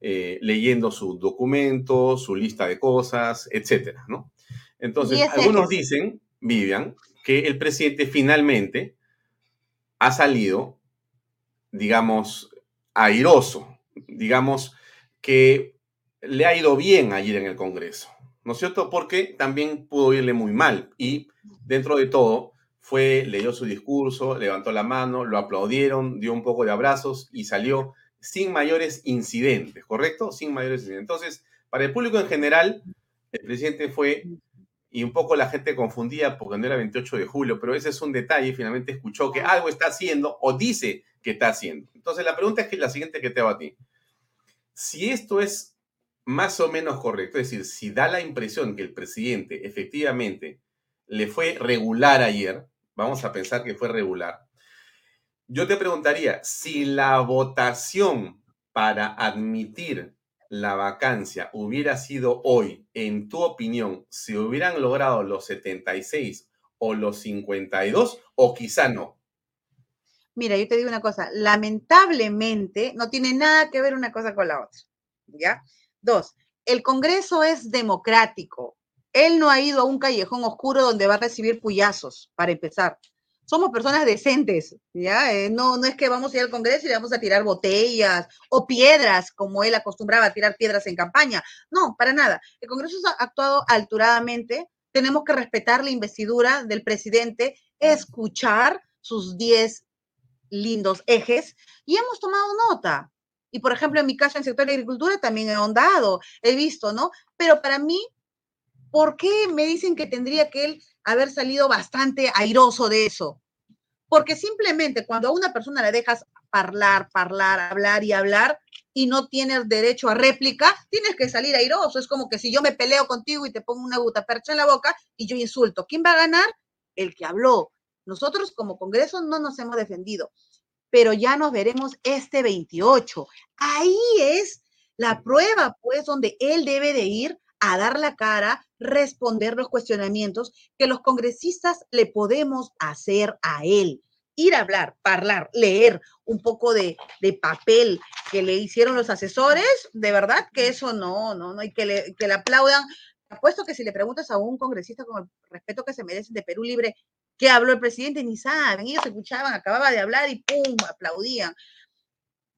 eh, leyendo su documento, su lista de cosas, etcétera, ¿no? Entonces, algunos dicen, Vivian, que el presidente finalmente ha salido, digamos, airoso, digamos, que le ha ido bien ayer en el Congreso, ¿no es cierto? Porque también pudo irle muy mal y dentro de todo, fue, leyó su discurso, levantó la mano, lo aplaudieron, dio un poco de abrazos y salió sin mayores incidentes, ¿correcto? Sin mayores incidentes. Entonces, para el público en general, el presidente fue, y un poco la gente confundía porque no era 28 de julio, pero ese es un detalle, finalmente escuchó que algo está haciendo o dice que está haciendo. Entonces, la pregunta es que la siguiente que te hago a ti. Si esto es más o menos correcto, es decir, si da la impresión que el presidente efectivamente le fue regular ayer, vamos a pensar que fue regular, yo te preguntaría, si la votación para admitir la vacancia hubiera sido hoy, en tu opinión, si hubieran logrado los 76 o los 52 o quizá no? Mira, yo te digo una cosa, lamentablemente no tiene nada que ver una cosa con la otra, ¿ya? Dos, el Congreso es democrático, él no ha ido a un callejón oscuro donde va a recibir puyazos, para empezar. Somos personas decentes, ¿ya? Eh, no, no es que vamos a ir al Congreso y le vamos a tirar botellas o piedras, como él acostumbraba a tirar piedras en campaña. No, para nada. El Congreso ha actuado alturadamente. Tenemos que respetar la investidura del presidente, escuchar sus 10 lindos ejes y hemos tomado nota. Y por ejemplo, en mi caso, en el sector de agricultura también he ahondado, he visto, ¿no? Pero para mí, ¿por qué me dicen que tendría que él haber salido bastante airoso de eso? Porque simplemente cuando a una persona le dejas hablar, hablar, hablar y hablar, y no tienes derecho a réplica, tienes que salir airoso. Es como que si yo me peleo contigo y te pongo una percha en la boca y yo insulto, ¿quién va a ganar? El que habló. Nosotros como Congreso no nos hemos defendido, pero ya nos veremos este 28. Ahí es la prueba, pues, donde él debe de ir a dar la cara, responder los cuestionamientos que los congresistas le podemos hacer a él ir a hablar, hablar, leer un poco de, papel que le hicieron los asesores, de verdad que eso no, no, no, y que le, que le aplaudan. Apuesto que si le preguntas a un congresista con el respeto que se merece de Perú Libre, ¿qué habló el presidente? Ni saben, ellos escuchaban, acababa de hablar y ¡pum! aplaudían.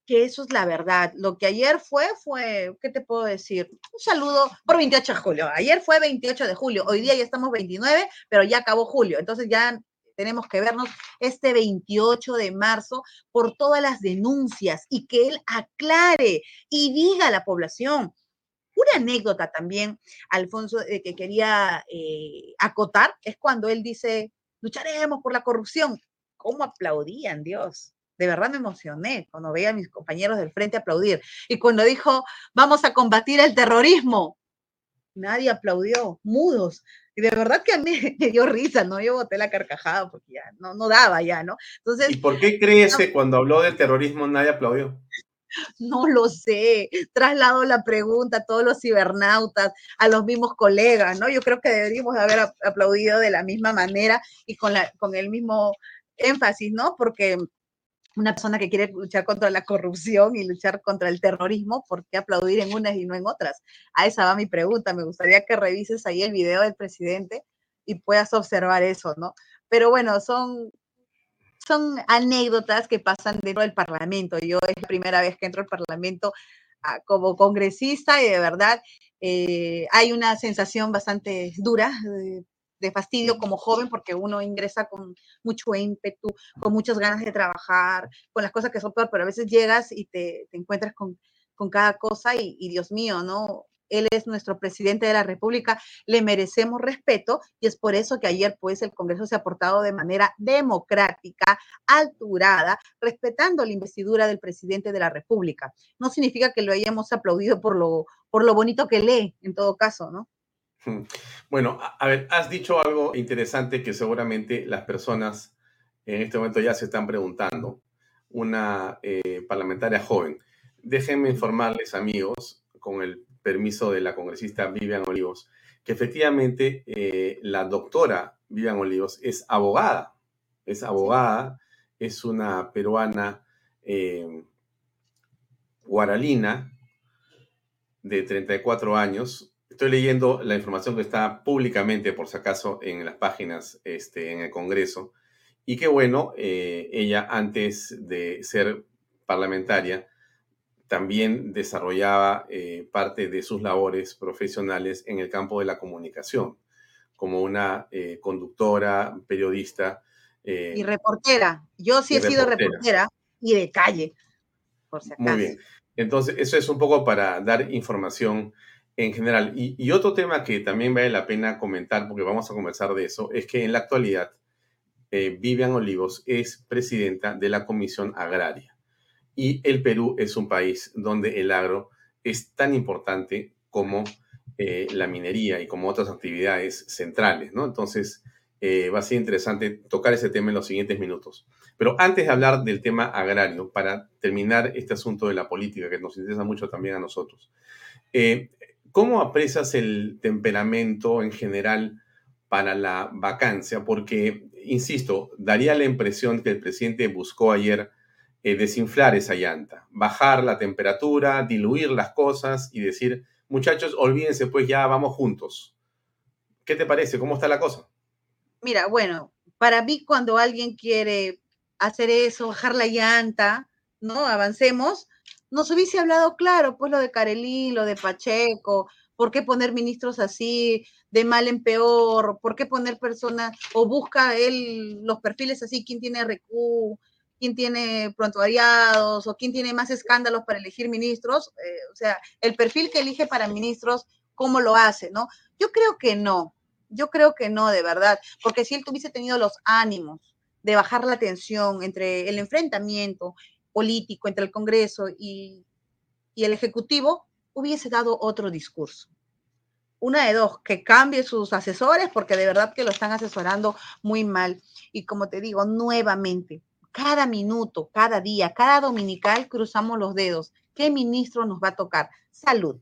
Que eso es la verdad. Lo que ayer fue, fue, ¿qué te puedo decir? Un saludo por 28 de julio. Ayer fue 28 de julio, hoy día ya estamos 29, pero ya acabó julio. Entonces ya tenemos que vernos este 28 de marzo por todas las denuncias y que él aclare y diga a la población. Una anécdota también, Alfonso, que quería eh, acotar, es cuando él dice, lucharemos por la corrupción. ¿Cómo aplaudían, Dios? De verdad me emocioné cuando veía a mis compañeros del frente aplaudir. Y cuando dijo, vamos a combatir el terrorismo, nadie aplaudió, mudos. Y de verdad que a mí me dio risa, ¿no? Yo boté la carcajada porque ya no, no daba ya, ¿no? Entonces, ¿Y por qué crees que cuando habló del terrorismo nadie aplaudió? No lo sé. Traslado la pregunta a todos los cibernautas, a los mismos colegas, ¿no? Yo creo que deberíamos haber aplaudido de la misma manera y con, la, con el mismo énfasis, ¿no? Porque una persona que quiere luchar contra la corrupción y luchar contra el terrorismo, ¿por qué aplaudir en unas y no en otras? A esa va mi pregunta. Me gustaría que revises ahí el video del presidente y puedas observar eso, ¿no? Pero bueno, son, son anécdotas que pasan dentro del Parlamento. Yo es la primera vez que entro al Parlamento ah, como congresista y de verdad eh, hay una sensación bastante dura eh, de fastidio como joven porque uno ingresa con mucho ímpetu, con muchas ganas de trabajar, con las cosas que son peor, pero a veces llegas y te, encuentras con, cada cosa y, Dios mío, ¿no? Él es nuestro presidente de la República, le merecemos respeto y es por eso que ayer pues el Congreso se ha portado de manera democrática, alturada, respetando la investidura del presidente de la República. No significa que lo hayamos aplaudido por lo, por lo bonito que lee, en todo caso, ¿no? Bueno, a, ver, has dicho algo interesante que seguramente las personas en este momento ya se están preguntando. Una eh, parlamentaria joven. Déjenme informarles, amigos, con el permiso de la congresista Vivian Olivos, que efectivamente eh, la doctora Vivian Olivos es abogada. Es abogada, es una peruana eh, guaralina de 34 años, Estoy leyendo la información que está públicamente, por si acaso, en las páginas este, en el Congreso. Y qué bueno, eh, ella antes de ser parlamentaria también desarrollaba eh, parte de sus labores profesionales en el campo de la comunicación, como una eh, conductora, periodista. y reportera. Yo sí he sido reportera y de calle, por si acaso. Muy bien. Entonces, eso es un poco para dar información en general. Y, otro tema que también vale la pena comentar, porque vamos a conversar de eso, es que en la actualidad eh, Vivian Olivos es presidenta de la Comisión Agraria. Y el Perú es un país donde el agro es tan importante como eh, la minería y como otras actividades centrales, ¿no? Entonces, eh, va a ser interesante tocar ese tema en los siguientes minutos. Pero antes de hablar del tema agrario, para terminar este asunto de la política, que nos interesa mucho también a nosotros, ¿Cómo aprecias el temperamento en general para la vacancia? Porque, insisto, daría la impresión que el presidente buscó ayer eh, desinflar esa llanta, bajar la temperatura, diluir las cosas y decir, muchachos, olvídense, pues ya vamos juntos. ¿Qué te parece? ¿Cómo está la cosa? Mira, bueno, para mí cuando alguien quiere hacer eso, bajar la llanta, ¿no? Avancemos, nos hubiese hablado claro, pues lo de Carelín, lo de Pacheco, ¿por qué poner ministros así de mal en peor? ¿Por qué poner personas o busca él los perfiles así, quién tiene RQ, quién tiene prontuariados o quién tiene más escándalos para elegir ministros? Eh, o sea, el perfil que elige para ministros, ¿cómo lo hace, no? Yo creo que no, yo creo que no, de verdad, porque si él tuviese tenido los ánimos de bajar la tensión entre el enfrentamiento político entre el Congreso y, y el Ejecutivo hubiese dado otro discurso. Una de dos, que cambie sus asesores porque de verdad que lo están asesorando muy mal. Y como te digo, nuevamente, cada minuto, cada día, cada dominical cruzamos los dedos. ¿Qué ministro nos va a tocar? Salud,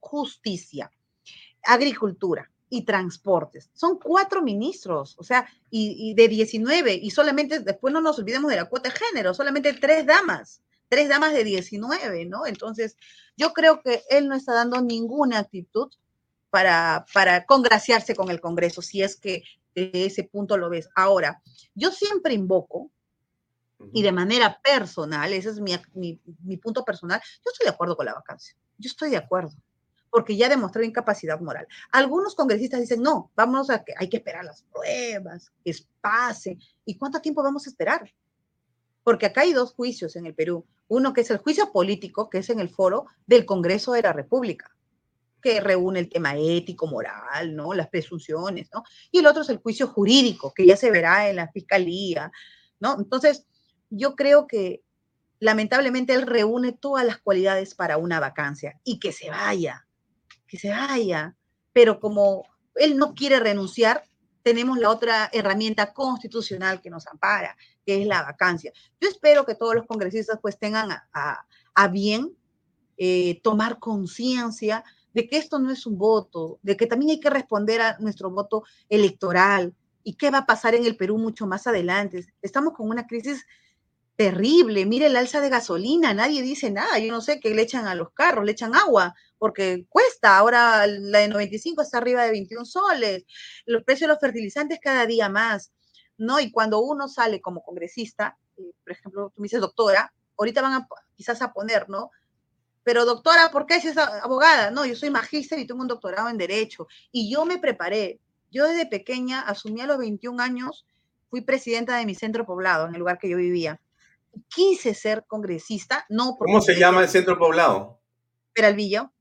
justicia, agricultura y transportes. Son cuatro ministros, o sea, y, de 19, y solamente, después no nos olvidemos de la cuota de género, solamente tres damas tres damas de 19, ¿no? Entonces, yo creo que él no está dando ninguna actitud para, para congraciarse con el Congreso, si es que de ese punto lo ves. Ahora, yo siempre invoco, y de manera personal, ese es mi, mi, mi, punto personal, yo estoy de acuerdo con la vacancia. Yo estoy de acuerdo, porque ya demostró incapacidad moral. Algunos congresistas dicen, no, vamos a que hay que esperar las pruebas, que pase. ¿Y cuánto tiempo vamos a esperar? Porque acá hay dos juicios en el Perú. Uno que es el juicio político, que es en el foro del Congreso de la República, que reúne el tema ético, moral, ¿no? Las presunciones, ¿no? Y el otro es el juicio jurídico, que ya se verá en la fiscalía, ¿no? Entonces, yo creo que lamentablemente él reúne todas las cualidades para una vacancia y que se vaya, que se vaya. Pero como él no quiere renunciar, tenemos la otra herramienta constitucional que nos ampara, que es la vacancia. Yo espero que todos los congresistas pues tengan a, bien eh, tomar conciencia de que esto no es un voto, de que también hay que responder a nuestro voto electoral y qué va a pasar en el Perú mucho más adelante. Estamos con una crisis terrible. Mire el alza de gasolina, nadie dice nada. Yo no sé qué le echan a los carros, le echan agua, porque cuesta. Ahora la de 95 está arriba de 21 soles. Los precios de los fertilizantes cada día más. ¿no? Y cuando uno sale como congresista, eh, por ejemplo, tú me dices doctora, ahorita van a quizás a poner, ¿no? Pero doctora, ¿por qué es abogada? No, yo soy magíster y tengo un doctorado en Derecho. Y yo me preparé. Yo desde pequeña asumí a los 21 años, fui presidenta de mi centro poblado, en el lugar que yo vivía. Quise ser congresista, no ¿Cómo se llama el centro poblado? Peralvillo.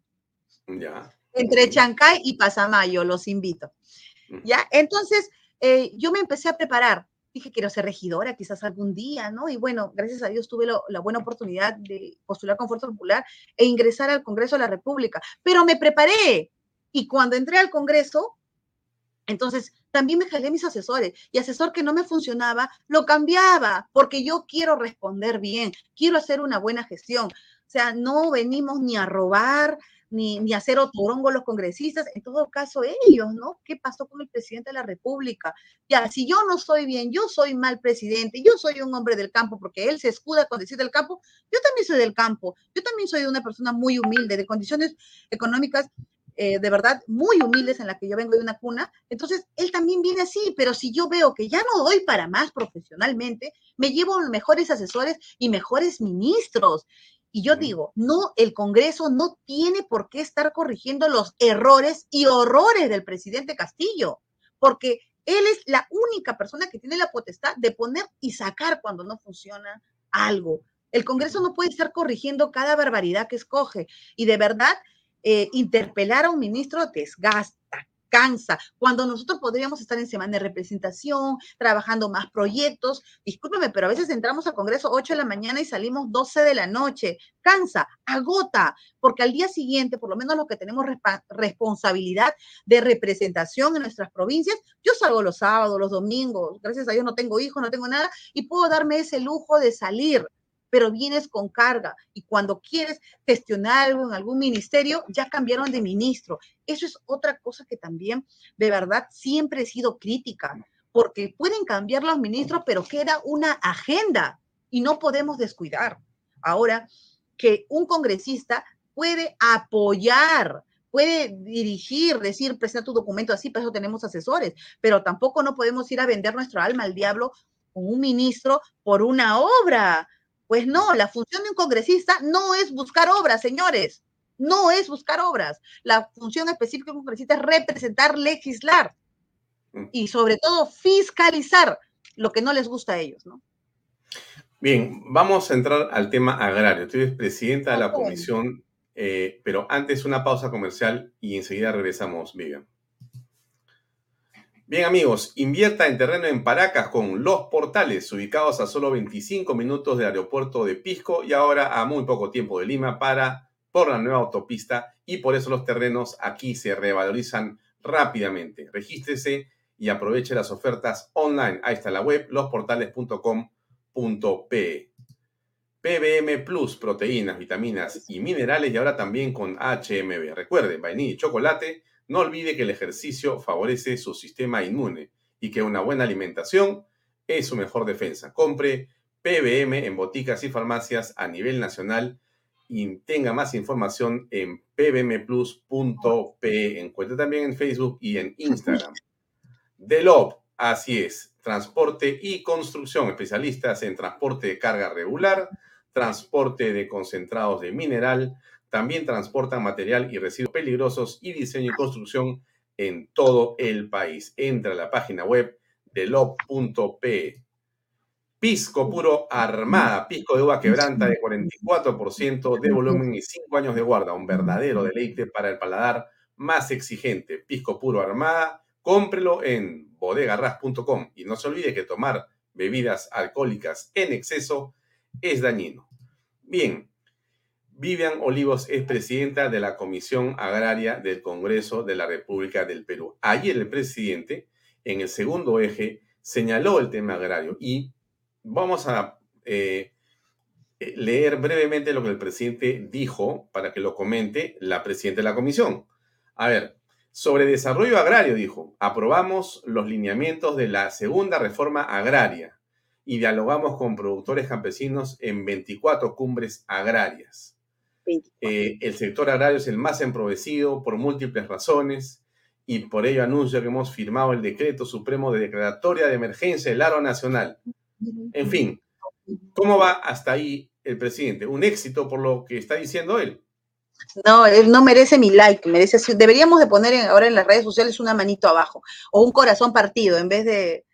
Ya. Entre Chancay y Pasamayo, los invito. Ya, entonces, eh, yo me empecé a preparar. Dije, quiero ser regidora quizás algún día, ¿no? Y bueno, gracias a Dios tuve lo, la buena oportunidad de postular con Fuerza Popular e ingresar al Congreso de la República. Pero me preparé. Y cuando entré al Congreso, entonces también me jalé mis asesores y asesor que no me funcionaba, lo cambiaba porque yo quiero responder bien, quiero hacer una buena gestión. O sea, no venimos ni a robar, ni, ni hacer otorongo los congresistas, en todo caso ellos, ¿no? ¿Qué pasó con el presidente de la República? Ya, si yo no soy bien, yo soy mal presidente, yo soy un hombre del campo, porque él se escuda con decir del campo, yo también soy del campo, yo también soy una persona muy humilde, de condiciones económicas eh, de verdad muy humildes en la que yo vengo de una cuna, entonces él también viene así, pero si yo veo que ya no doy para más profesionalmente, me llevo mejores asesores y mejores ministros. Y yo digo, no, el Congreso no tiene por qué estar corrigiendo los errores y horrores del presidente Castillo, porque él es la única persona que tiene la potestad de poner y sacar cuando no funciona algo. El Congreso no puede estar corrigiendo cada barbaridad que escoge. Y de verdad, eh, interpelar a un ministro desgasta, cansa, cuando nosotros podríamos estar en semana de representación, trabajando más proyectos. Discúlpeme, pero a veces entramos al Congreso 8 de la mañana y salimos 12 de la noche. Cansa, agota, porque al día siguiente, por lo menos los que tenemos responsabilidad de representación en nuestras provincias, yo salgo los sábados, los domingos, gracias a Dios no tengo hijos, no tengo nada, y puedo darme ese lujo de salir pero vienes con carga y cuando quieres gestionar algo en algún ministerio, ya cambiaron de ministro. Eso es otra cosa que también, de verdad, siempre he sido crítica, porque pueden cambiar los ministros, pero queda una agenda y no podemos descuidar. Ahora, que un congresista puede apoyar, puede dirigir, decir, presenta tu documento así, para eso tenemos asesores, pero tampoco no podemos ir a vender nuestro alma al diablo con un ministro por una obra. Pues no, la función de un congresista no es buscar obras, señores. No es buscar obras. La función específica de un congresista es representar, legislar mm. y sobre todo fiscalizar lo que no les gusta a ellos, ¿no? Bien, vamos a entrar al tema agrario. Tú eres presidenta de la comisión, eh, pero antes una pausa comercial y enseguida regresamos, Vivian. Bien amigos, invierta en terreno en Paracas con Los Portales, ubicados a solo 25 minutos del aeropuerto de Pisco y ahora a muy poco tiempo de Lima para por la nueva autopista y por eso los terrenos aquí se revalorizan rápidamente. Regístrese y aproveche las ofertas online. Ahí está la web, losportales.com.pe. PBM Plus, proteínas, vitaminas y minerales y ahora también con HMB. Recuerde, vainilla y chocolate. No olvide que el ejercicio favorece su sistema inmune y que una buena alimentación es su mejor defensa. Compre PBM en boticas y farmacias a nivel nacional y tenga más información en pbmplus.pe. Encuentre también en Facebook y en Instagram. Delop, así es, transporte y construcción, especialistas en transporte de carga regular, transporte de concentrados de mineral, también transportan material y residuos peligrosos y diseño y construcción en todo el país. Entra a la página web de lo.p. Pisco puro armada, pisco de uva quebranta de 44% de volumen y 5 años de guarda, un verdadero deleite para el paladar más exigente. Pisco puro armada, cómprelo en bodegarras.com y no se olvide que tomar bebidas alcohólicas en exceso es dañino. Bien, Vivian Olivos es presidenta de la Comisión Agraria del Congreso de la República del Perú. Ayer el presidente, en el segundo eje, señaló el tema agrario y vamos a eh, eh, leer brevemente lo que el presidente dijo para que lo comente la presidenta de la comisión. A ver, sobre desarrollo agrario, dijo, aprobamos los lineamientos de la segunda reforma agraria y dialogamos con productores campesinos en 24 cumbres agrarias. Eh, el sector agrario es el más empobrecido por múltiples razones y por ello anuncio que hemos firmado el decreto supremo de declaratoria de emergencia del aro nacional. En fin, ¿cómo va hasta ahí el presidente? Un éxito por lo que está diciendo él. No, él no merece mi like, merece deberíamos de poner ahora en las redes sociales una manito abajo o un corazón partido en vez de,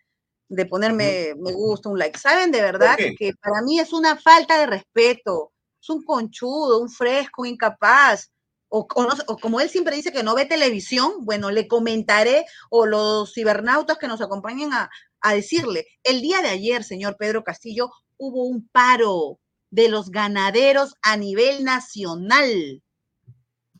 ponerme me gusta, un like. ¿Saben de verdad que para mí es una falta de respeto? Es un conchudo, un fresco, incapaz. O, como él siempre dice que no ve televisión, bueno, le comentaré, o los cibernautas que nos acompañen a, a decirle, el día de ayer, señor Pedro Castillo, hubo un paro de los ganaderos a nivel nacional.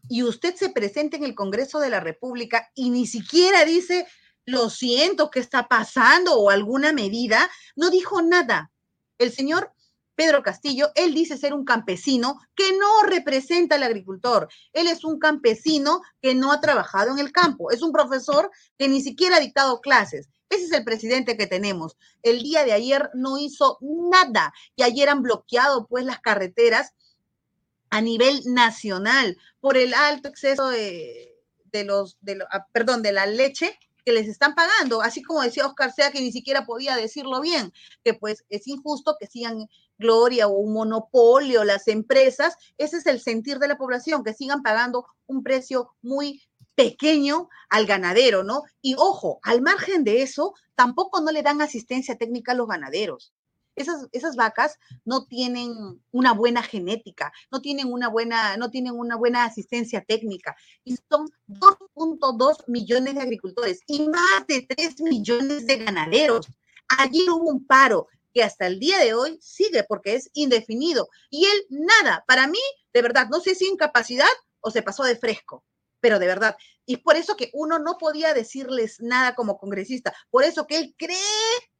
Y usted se presenta en el Congreso de la República y ni siquiera dice, lo siento, ¿qué está pasando? o alguna medida. No dijo nada. El señor Pedro Castillo, él dice ser un campesino que no representa al agricultor. Él es un campesino que no ha trabajado en el campo. Es un profesor que ni siquiera ha dictado clases. Ese es el presidente que tenemos. El día de ayer no hizo nada y ayer han bloqueado pues las carreteras a nivel nacional por el alto exceso de, los, de ah, perdón, de la leche que les están pagando, así como decía Oscar Sea que ni siquiera podía decirlo bien, que pues es injusto que sigan gloria o un monopolio las empresas, ese es el sentir de la población, que sigan pagando un precio muy pequeño al ganadero, ¿no? Y ojo, al margen de eso, tampoco no le dan asistencia técnica a los ganaderos. Esas, esas, vacas no tienen una buena genética, no tienen una buena, no tienen una buena asistencia técnica. Y son 2.2 millones de agricultores y más de 3 millones de ganaderos. Allí hubo un paro que hasta el día de hoy sigue porque es indefinido. Y él nada, para mí, de verdad, no sé si incapacidad o se pasó de fresco, pero de verdad. Y por eso que uno no podía decirles nada como congresista, por eso que él cree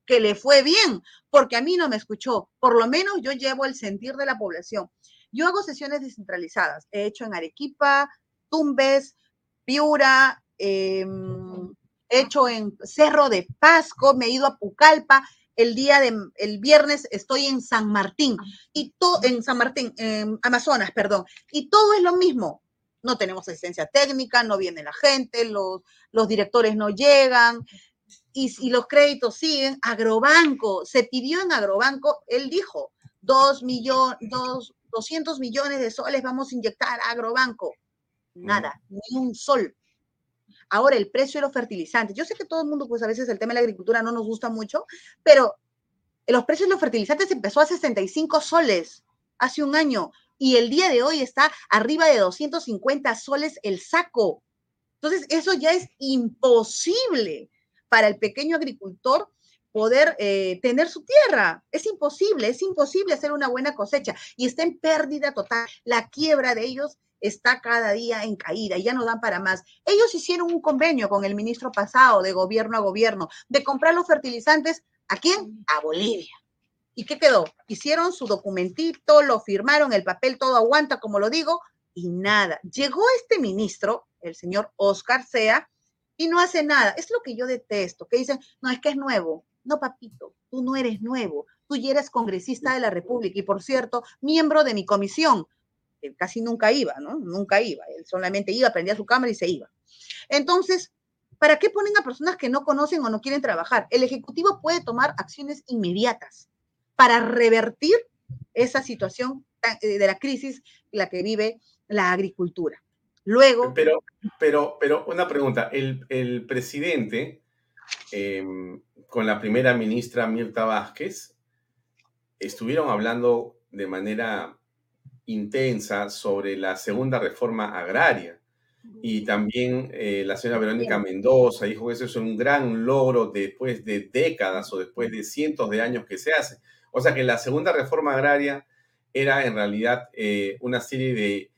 que le fue bien, porque a mí no me escuchó. Por lo menos yo llevo el sentir de la población. Yo hago sesiones descentralizadas. He hecho en Arequipa, Tumbes, Piura, em, he hecho en Cerro de Pasco, me he ido a Pucallpa el día de el viernes estoy en San Martín y todo en San Martín, en Amazonas, perdón, y todo es lo mismo. No tenemos asistencia técnica, no viene la gente, los, los directores no llegan y, y los créditos siguen. Agrobanco, se pidió en Agrobanco, él dijo, dos millones, dos, 200 millones de soles vamos a inyectar a Agrobanco. Nada, ni un sol. Ahora, el precio de los fertilizantes. Yo sé que todo el mundo, pues a veces el tema de la agricultura no nos gusta mucho, pero los precios de los fertilizantes empezó a 65 soles hace un año y el día de hoy está arriba de 250 soles el saco. Entonces, eso ya es imposible para el pequeño agricultor poder eh, tener su tierra. Es imposible, es imposible hacer una buena cosecha y está en pérdida total. La quiebra de ellos está cada día en caída, ya no dan para más. Ellos hicieron un convenio con el ministro pasado de gobierno a gobierno de comprar los fertilizantes a quién? A Bolivia. ¿Y qué quedó? Hicieron su documentito, lo firmaron, el papel todo aguanta, como lo digo, y nada. Llegó este ministro, el señor Oscar Sea, y no hace nada. Es lo que yo detesto, que dicen, no, es que es nuevo. No, papito, tú no eres nuevo, tú ya eres congresista de la República y, por cierto, miembro de mi comisión. Casi nunca iba, ¿no? Nunca iba. Él solamente iba, prendía su cámara y se iba. Entonces, ¿para qué ponen a personas que no conocen o no quieren trabajar? El Ejecutivo puede tomar acciones inmediatas para revertir esa situación eh, de la crisis la que vive la agricultura. Luego. Pero, pero, pero una pregunta. El, el presidente em, con la primera ministra Mirta Vázquez, estuvieron hablando de manera intensa sobre la segunda reforma agraria. Y también eh, la señora Verónica Mendoza dijo que eso es un gran logro después de décadas o después de cientos de años que se hace. O sea que la segunda reforma agraria era en realidad eh, una serie de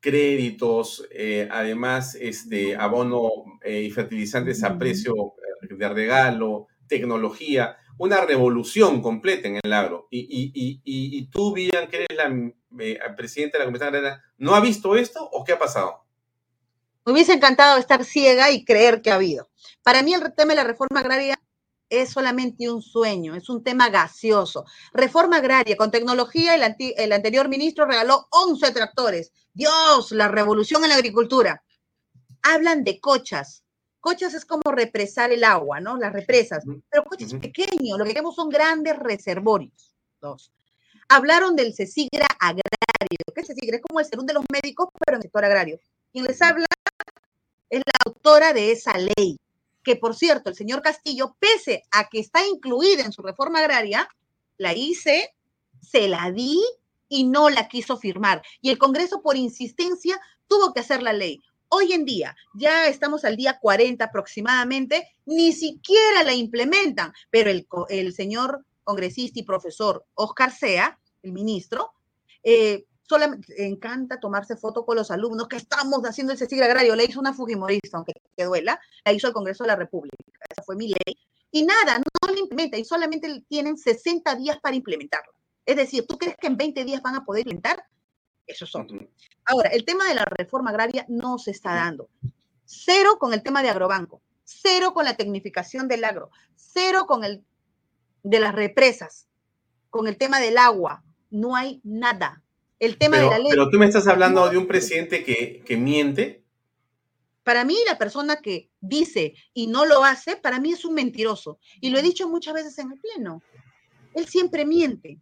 créditos, eh, además este, abono y fertilizantes a precio de regalo, tecnología, una revolución completa en el agro. Y, y, y, tú, Vivian, que eres la eh, presidenta de la Comisión Agraria, ¿no ha visto esto o qué ha pasado? Me hubiese encantado estar ciega y creer que ha habido. Para mí el tema de la reforma agraria es solamente un sueño, es un tema gaseoso. Reforma agraria con tecnología, el, el anterior ministro regaló 11 tractores. Dios, la revolución en la agricultura. Hablan de cochas, Cochas es como represar el agua, ¿no? Las represas. Pero coches pequeños, lo que queremos son grandes reservorios. Dos. Hablaron del CECIGRA agrario. ¿Qué es CECIGRA? Es como el segundo de los médicos, pero en el sector agrario. Quien les habla es la autora de esa ley, que por cierto, el señor Castillo, pese a que está incluida en su reforma agraria, la hice, se la di y no la quiso firmar. Y el Congreso, por insistencia, tuvo que hacer la ley. Hoy en día, ya estamos al día 40 aproximadamente, ni siquiera la implementan, pero el, señor congresista y profesor Oscar Sea, el ministro, eh, solamente encanta tomarse foto con los alumnos que estamos haciendo el CECIGRA agrario. Le hizo una Fujimorista, aunque te duela, la hizo el Congreso de la República. Esa fue mi ley. Y nada, no la implementa y solamente tienen 60 días para implementarlo. Es decir, ¿tú crees que en 20 días van a poder implementar? Eso es otro. Ahora, el tema de la reforma agraria no se está dando. Cero con el tema de agrobanco, cero con la tecnificación del agro, cero con el de las represas, con el tema del agua. No hay nada. El tema pero, de la ley. Pero tú me estás hablando de un presidente que, que miente. Para mí, la persona que dice y no lo hace, para mí es un mentiroso. Y lo he dicho muchas veces en el Pleno. Él siempre miente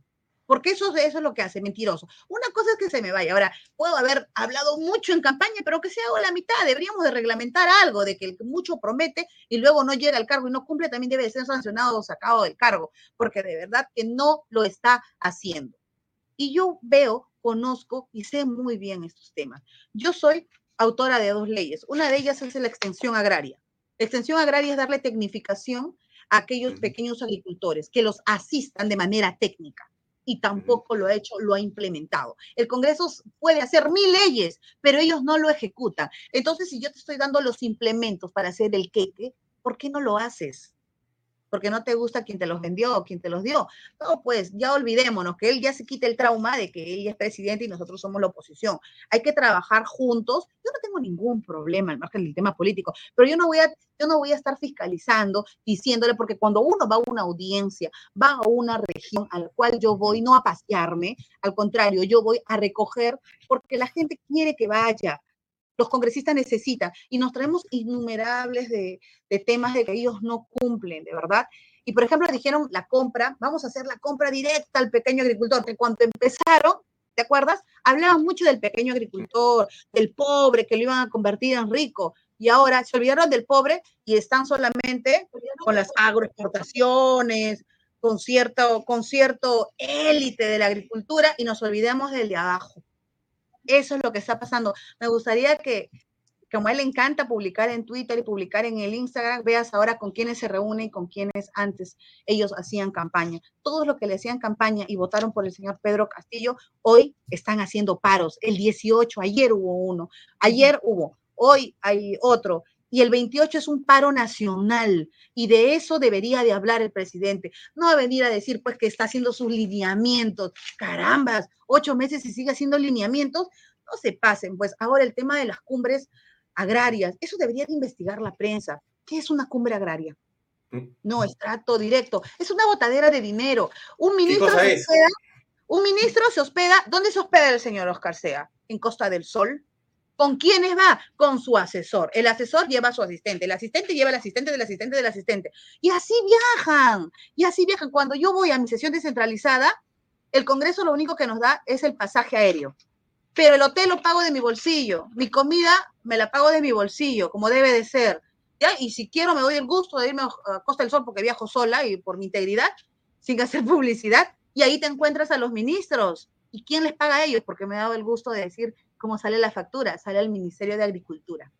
porque eso, eso es lo que hace, mentiroso. Una cosa es que se me vaya. Ahora, puedo haber hablado mucho en campaña, pero que sea la mitad. Deberíamos de reglamentar algo de que el que mucho promete y luego no llega al cargo y no cumple, también debe de ser sancionado o sacado del cargo, porque de verdad que no lo está haciendo. Y yo veo, conozco y sé muy bien estos temas. Yo soy autora de dos leyes. Una de ellas es la extensión agraria. La extensión agraria es darle tecnificación a aquellos pequeños agricultores que los asistan de manera técnica y tampoco lo ha hecho, lo ha implementado. El Congreso puede hacer mil leyes, pero ellos no lo ejecutan. Entonces, si yo te estoy dando los implementos para hacer el queque, ¿por qué no lo haces? Porque no te gusta quien te los vendió o quien te los dio. No, pues ya olvidémonos que él ya se quite el trauma de que él es presidente y nosotros somos la oposición. Hay que trabajar juntos. Yo no tengo ningún problema al margen del tema político, pero yo no voy a, yo no voy a estar fiscalizando, diciéndole, porque cuando uno va a una audiencia, va a una región a la cual yo voy no a pasearme, al contrario, yo voy a recoger porque la gente quiere que vaya, los congresistas necesitan y nos traemos innumerables de, temas de que ellos no cumplen, de verdad. Y por ejemplo, dijeron la compra, vamos a hacer la compra directa al pequeño agricultor, que cuando empezaron, ¿te acuerdas? Hablaban mucho del pequeño agricultor, del pobre, que lo iban a convertir en rico. Y ahora se olvidaron del pobre y están solamente con las agroexportaciones, con cierto, con cierto élite de la agricultura y nos olvidamos del de abajo. Eso es lo que está pasando. Me gustaría que como a él le encanta publicar en Twitter y publicar en el Instagram, veas ahora con quiénes se reúnen y con quiénes antes ellos hacían campaña. Todos los que le hacían campaña y votaron por el señor Pedro Castillo, hoy están haciendo paros. El 18, ayer hubo uno, ayer hubo, hoy hay otro. Y el 28 es un paro nacional y de eso debería de hablar el presidente. No a venir a decir pues que está haciendo sus lineamientos. Carambas, ocho meses y sigue haciendo lineamientos. No se pasen, pues ahora el tema de las cumbres agrarias. Eso debería de investigar la prensa. ¿Qué es una cumbre agraria? Mm. No, es trato directo. Es una botadera de dinero. Un ministro se hospeda, un ministro se hospeda, ¿dónde se hospeda el señor Oscar Sea? En Costa del Sol. ¿Con quiénes va? Con su asesor. El asesor lleva a su asistente, el asistente lleva al asistente del asistente del asistente. Y así viajan, y así viajan. Cuando yo voy a mi sesión descentralizada, el Congreso lo único que nos da es el pasaje aéreo pero el hotel lo pago de mi bolsillo, mi comida me la pago de mi bolsillo, como debe de ser. Y si quiero me doy el gusto de irme a Costa del Sol porque viajo sola y por mi integridad, sin hacer publicidad, y ahí te encuentras a los ministros. ¿Y quién les paga a ellos? Porque me he dado el gusto de decir cómo sale la factura, sale al Ministerio de Agricultura.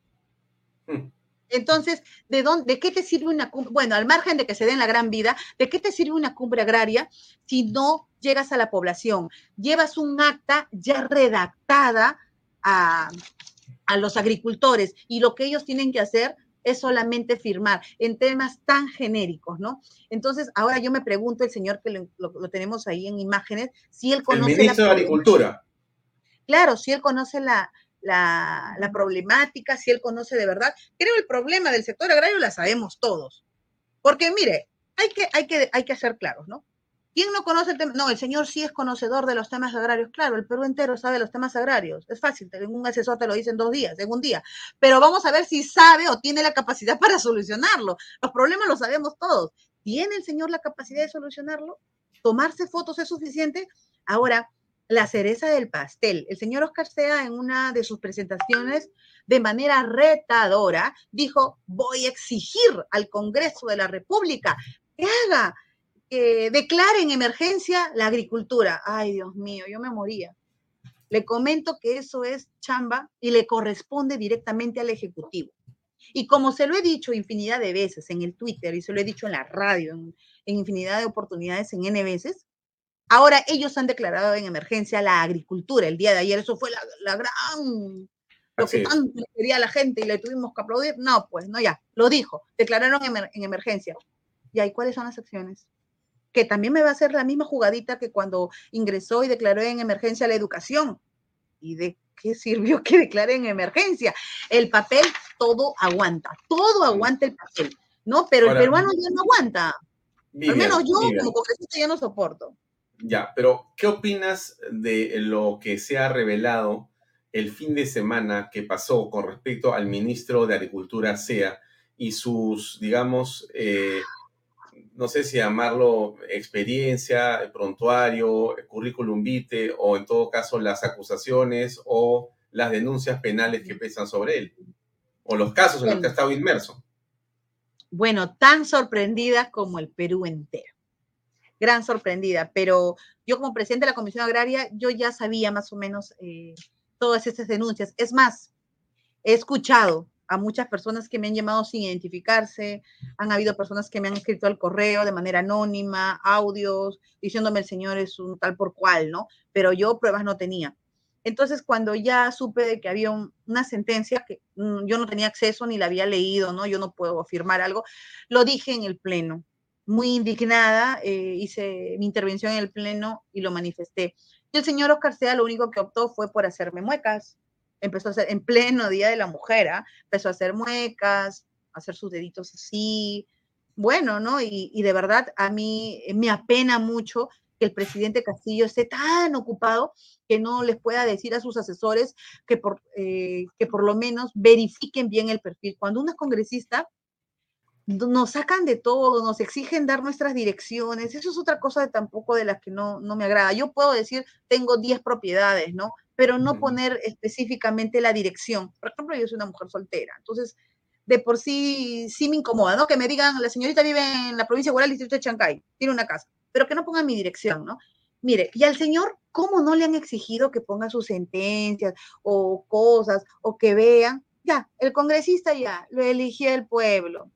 Hmm. Entonces, ¿de, dónde, ¿de qué te sirve una cumbre? Bueno, al margen de que se den la gran vida, ¿de qué te sirve una cumbre agraria si no llegas a la población? Llevas un acta ya redactada a, a los agricultores y lo que ellos tienen que hacer es solamente firmar en temas tan genéricos, ¿no? Entonces, ahora yo me pregunto, el señor que lo, tenemos ahí en imágenes, si él conoce... El ministro de Agricultura. Claro, si él conoce la, la, problemática, si él conoce de verdad. Creo el problema del sector agrario la sabemos todos. Porque mire, hay que, hay que, hay que ser claros, ¿no? ¿Quién no conoce el tema? No, el señor sí es conocedor de los temas agrarios. Claro, el Perú entero sabe los temas agrarios. Es fácil, un asesor te lo dice en dos días, en un día. Pero vamos a ver si sabe o tiene la capacidad para solucionarlo. Los problemas los sabemos todos. ¿Tiene el señor la capacidad de solucionarlo? ¿Tomarse fotos es suficiente? Ahora, la cereza del pastel. El señor Oscar Sea en una de sus presentaciones de manera retadora dijo, voy a exigir al Congreso de la República que haga, que declare en emergencia la agricultura. Ay, Dios mío, yo me moría. Le comento que eso es chamba y le corresponde directamente al Ejecutivo. Y como se lo he dicho infinidad de veces en el Twitter y se lo he dicho en la radio, en, en infinidad de oportunidades en N veces, Ahora ellos han declarado en emergencia la agricultura el día de ayer. Eso fue la, gran, lo que tanto quería la gente y le tuvimos que aplaudir. No, pues no, ya, lo dijo. Declararon en, emergencia. ¿Y ahí cuáles son las acciones? Que también me va a hacer la misma jugadita que cuando ingresó y declaró en emergencia la educación. ¿Y de qué sirvió que declare en emergencia? El papel todo aguanta, todo aguanta el papel, ¿no? Pero el peruano ya no aguanta. Al menos yo como congresista ya no soporto. Ya, pero ¿qué opinas de lo que se ha revelado el fin de semana que pasó con respecto al ministro de Agricultura, SEA, y sus, digamos, eh, no sé si llamarlo experiencia, prontuario, currículum vitae, o en todo caso las acusaciones o las denuncias penales que pesan sobre él, o los casos en los que ha estado inmerso? Bueno, tan sorprendida como el Perú entero gran sorprendida, pero yo como presidente de la Comisión Agraria, yo ya sabía más o menos eh, todas estas denuncias. Es más, he escuchado a muchas personas que me han llamado sin identificarse, han habido personas que me han escrito al correo de manera anónima, audios, diciéndome el señor es un tal por cual, ¿no? Pero yo pruebas no tenía. Entonces, cuando ya supe de que había una sentencia que mm, yo no tenía acceso ni la había leído, ¿no? Yo no puedo afirmar algo, lo dije en el pleno muy indignada, eh, hice mi intervención en el Pleno y lo manifesté. Y el señor Oscar Sea lo único que optó fue por hacerme muecas. Empezó a hacer, en pleno Día de la Mujer, ¿ah? empezó a hacer muecas, a hacer sus deditos así. Bueno, ¿no? Y, de verdad a mí me apena mucho que el presidente Castillo esté tan ocupado que no les pueda decir a sus asesores que por, eh, que por lo menos verifiquen bien el perfil. Cuando uno es congresista, nos sacan de todo, nos exigen dar nuestras direcciones. Eso es otra cosa de tampoco de las que no, no me agrada. Yo puedo decir, tengo 10 propiedades, ¿no? Pero no poner específicamente la dirección. Por ejemplo, yo soy una mujer soltera, entonces de por sí sí me incomoda, ¿no? Que me digan, la señorita vive en la provincia de distrito de Chancay, tiene una casa, pero que no pongan mi dirección, ¿no? Mire, y al señor, ¿cómo no le han exigido que ponga sus sentencias o cosas o que vean Ya, el congresista ya, lo eligió el pueblo,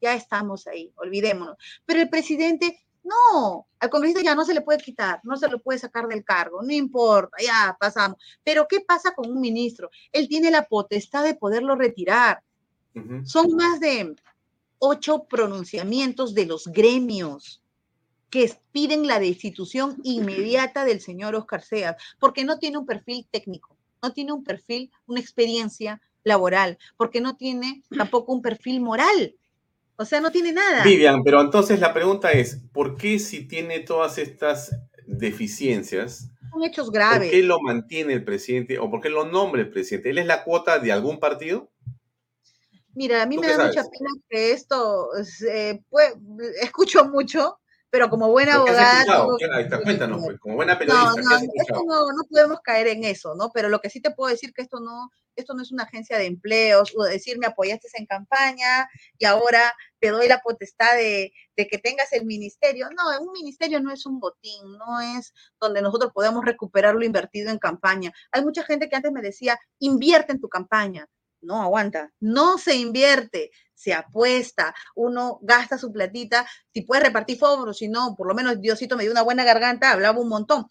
ya, estamos ahí, olvidémonos. Pero el presidente, no, al congresista ya no se le puede quitar, no se lo puede sacar del cargo, no importa, ya pasamos. Pero ¿qué pasa con un ministro? Él tiene la potestad de poderlo retirar. Son más de ocho pronunciamientos de los gremios que piden la destitución inmediata del señor Oscar Seas, porque no tiene un perfil técnico, no tiene un perfil, una experiencia laboral, porque no tiene tampoco un perfil moral. O sea, no tiene nada. Vivian, pero entonces la pregunta es, ¿por qué si tiene todas estas deficiencias? Son hechos graves. ¿Por qué lo mantiene el presidente o por qué lo nombra el presidente? ¿Él es la cuota de algún partido? Mira, a mí me da mucha pena que esto, eh, pues, escucho mucho, pero como buena abogada... cuéntanos, pues, como buena periodista. No, no, no, podemos caer en eso, ¿no? Pero lo que sí te puedo decir que esto no, esto no es una agencia de empleos, o decir me apoyaste en campaña y ahora te doy la potestad de, de, que tengas el ministerio. No, un ministerio no es un botín, no es donde nosotros podemos recuperar lo invertido en campaña. Hay mucha gente que antes me decía, invierte en tu campaña. No, aguanta, no se invierte, se apuesta, uno gasta su platita, si puede repartir fondos, si no, por lo menos Diosito me dio una buena garganta, hablaba un montón,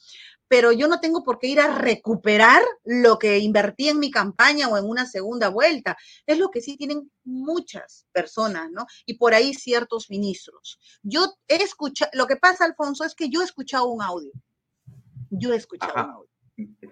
pero yo no tengo por qué ir a recuperar lo que invertí en mi campaña o en una segunda vuelta. Es lo que sí tienen muchas personas, ¿no? Y por ahí ciertos ministros. Yo he escuchado, lo que pasa, Alfonso, es que yo he escuchado un audio. Yo he escuchado un audio.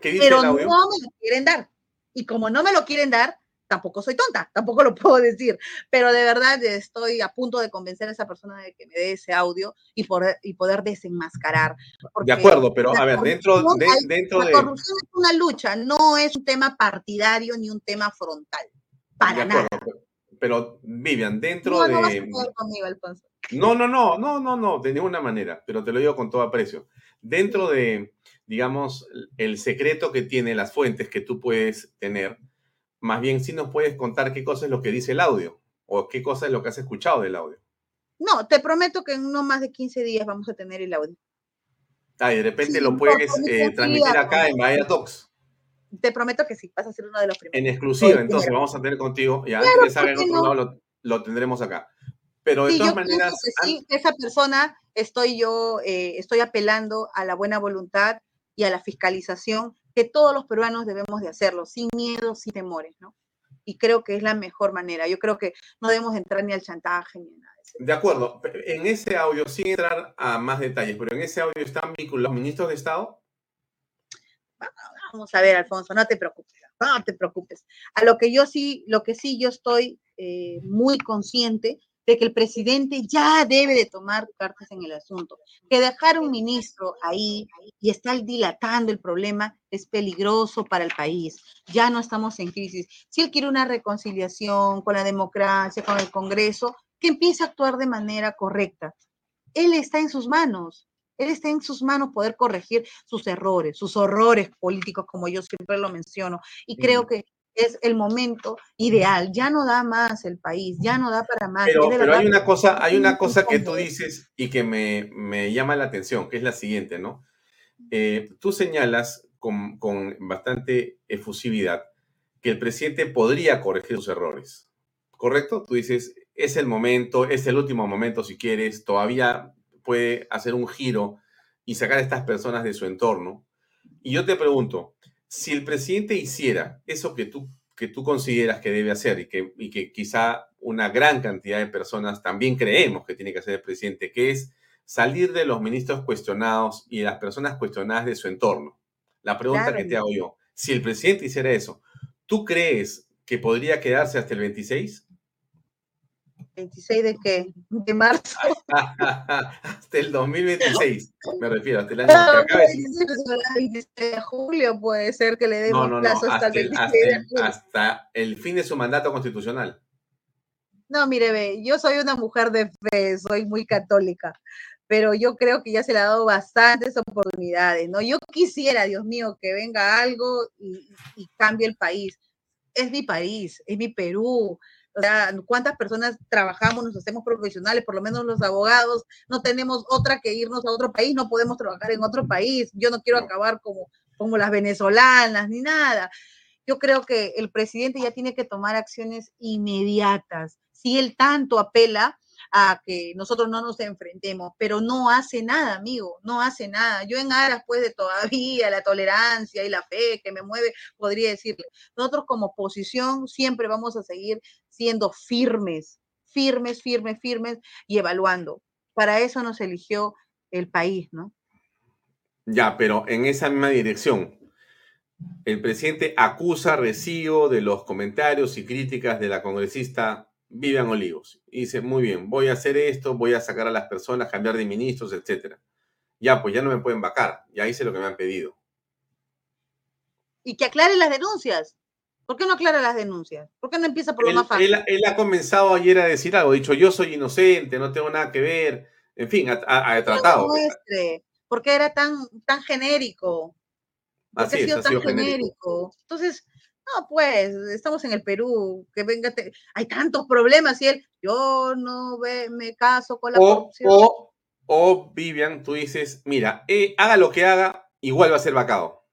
pero no me lo quieren dar. Y como no me lo quieren dar, tampoco soy tonta, tampoco lo puedo decir, pero de verdad estoy a punto de convencer a esa persona de que me dé ese audio y poder, y poder desenmascarar. De acuerdo, pero a ver, dentro, de, dentro la corrupción es una lucha, no es un tema partidario ni un tema frontal, para nada. Pero, Vivian, dentro de... No, no, no, no, no, no, de ninguna manera, pero te lo digo con todo aprecio. Dentro de, digamos, el secreto que tiene las fuentes que tú puedes tener, más bien, si nos puedes contar qué cosa es lo que dice el audio o qué cosa es lo que has escuchado del audio. No, te prometo que en no más de 15 días vamos a tener el audio. Ah, y de repente lo puedes eh, transmitir acá en Bahía Talks. Te prometo que sí, vas a ser uno de los primeros. En exclusiva, entonces vamos a tener contigo. Y antes de salga en otro lado, lo, tendremos acá. Pero de todas maneras. esa persona estoy yo, eh, estoy apelando a la buena voluntad y a la fiscalización que todos los peruanos debemos de hacerlo, sin miedo, sin temores, ¿no? Y creo que es la mejor manera. Yo creo que no debemos entrar ni al chantaje ni nada. De acuerdo. En ese audio, sin entrar a más detalles, pero en ese audio están vinculados los ministros de Estado. Vamos a ver, Alfonso, no te preocupes, no te preocupes. A lo que yo sí, lo que sí yo estoy eh, muy consciente de que el presidente ya debe de tomar cartas en el asunto, que dejar un ministro ahí y estar dilatando el problema es peligroso para el país. Ya no estamos en crisis. Si él quiere una reconciliación con la democracia, con el Congreso, que empiece a actuar de manera correcta. Él está en sus manos. Él está en sus manos poder corregir sus errores, sus horrores políticos, como yo siempre lo menciono. Y creo que es el momento ideal. Ya no da más el país, ya no da para más. Pero, hay una cosa, hay una cosa que tú dices y que me, llama la atención, que es la siguiente, ¿no? Eh, tú señalas con, con, bastante efusividad que el presidente podría corregir sus errores, ¿correcto? Tú dices, es el momento, es el último momento si quieres, todavía puede hacer un giro y sacar a estas personas de su entorno. Y yo te pregunto, si el presidente hiciera eso que tú, que tú consideras que debe hacer y que, y que quizá una gran cantidad de personas también creemos que tiene que hacer el presidente, que es salir de los ministros cuestionados y de las personas cuestionadas de su entorno. La pregunta que te hago yo, si el presidente hiciera eso, ¿tú crees que podría quedarse hasta el 26? 26 de qué? De marzo. hasta el 2026, me refiero, hasta el año no, que acabe. El 26 de julio puede ser que le demos no, no, plazo hasta, hasta, el 26 hasta, de julio. Hasta el fin de su mandato constitucional. No, mire, ve, yo soy una mujer de fe, soy muy católica, pero yo creo que ya se le ha dado bastantes oportunidades, ¿no? Yo quisiera, Dios mío, que venga algo y, y cambie el país. Es mi país, es mi Perú, o sea, cuántas personas trabajamos, nos hacemos profesionales, por lo menos los abogados, no tenemos otra que irnos a otro país, no podemos trabajar en otro país. Yo no quiero acabar como, como las venezolanas ni nada. yo creo que el presidente ya tiene que tomar acciones inmediatas. Si él tanto apela a que nosotros no nos enfrentemos, pero no hace nada, amigo, no hace nada. Yo en aras, pues, de todavía la tolerancia y la fe que me mueve, podría decirle, nosotros como oposición siempre vamos a seguir siendo firmes, firmes, firmes, firmes y evaluando. Para eso nos eligió el país, ¿no? Ya, pero en esa misma dirección, el presidente acusa recibo de los comentarios y críticas de la congresista Vivian Olivos. Y dice, muy bien, voy a hacer esto, voy a sacar a las personas, cambiar de ministros, etcétera. Ya, pues ya no me pueden vacar, ya hice lo que me han pedido. Y que aclare las denuncias. ¿Por qué no aclara las denuncias? ¿Por qué no empieza por lo más fácil? Él, ha comenzado ayer a decir algo, ha dicho, yo soy inocente, no tengo nada que ver. En fin, ha, tratado. ¿Por qué era tan, tan genérico? ¿Por qué ha sido tan genérico? Entonces, no, pues, estamos en el Perú, que venga, hay tantos problemas y él, yo no me caso con la corrupción. O, Vivian, tú dices, mira, eh, haga lo que haga, igual va a ser vacado.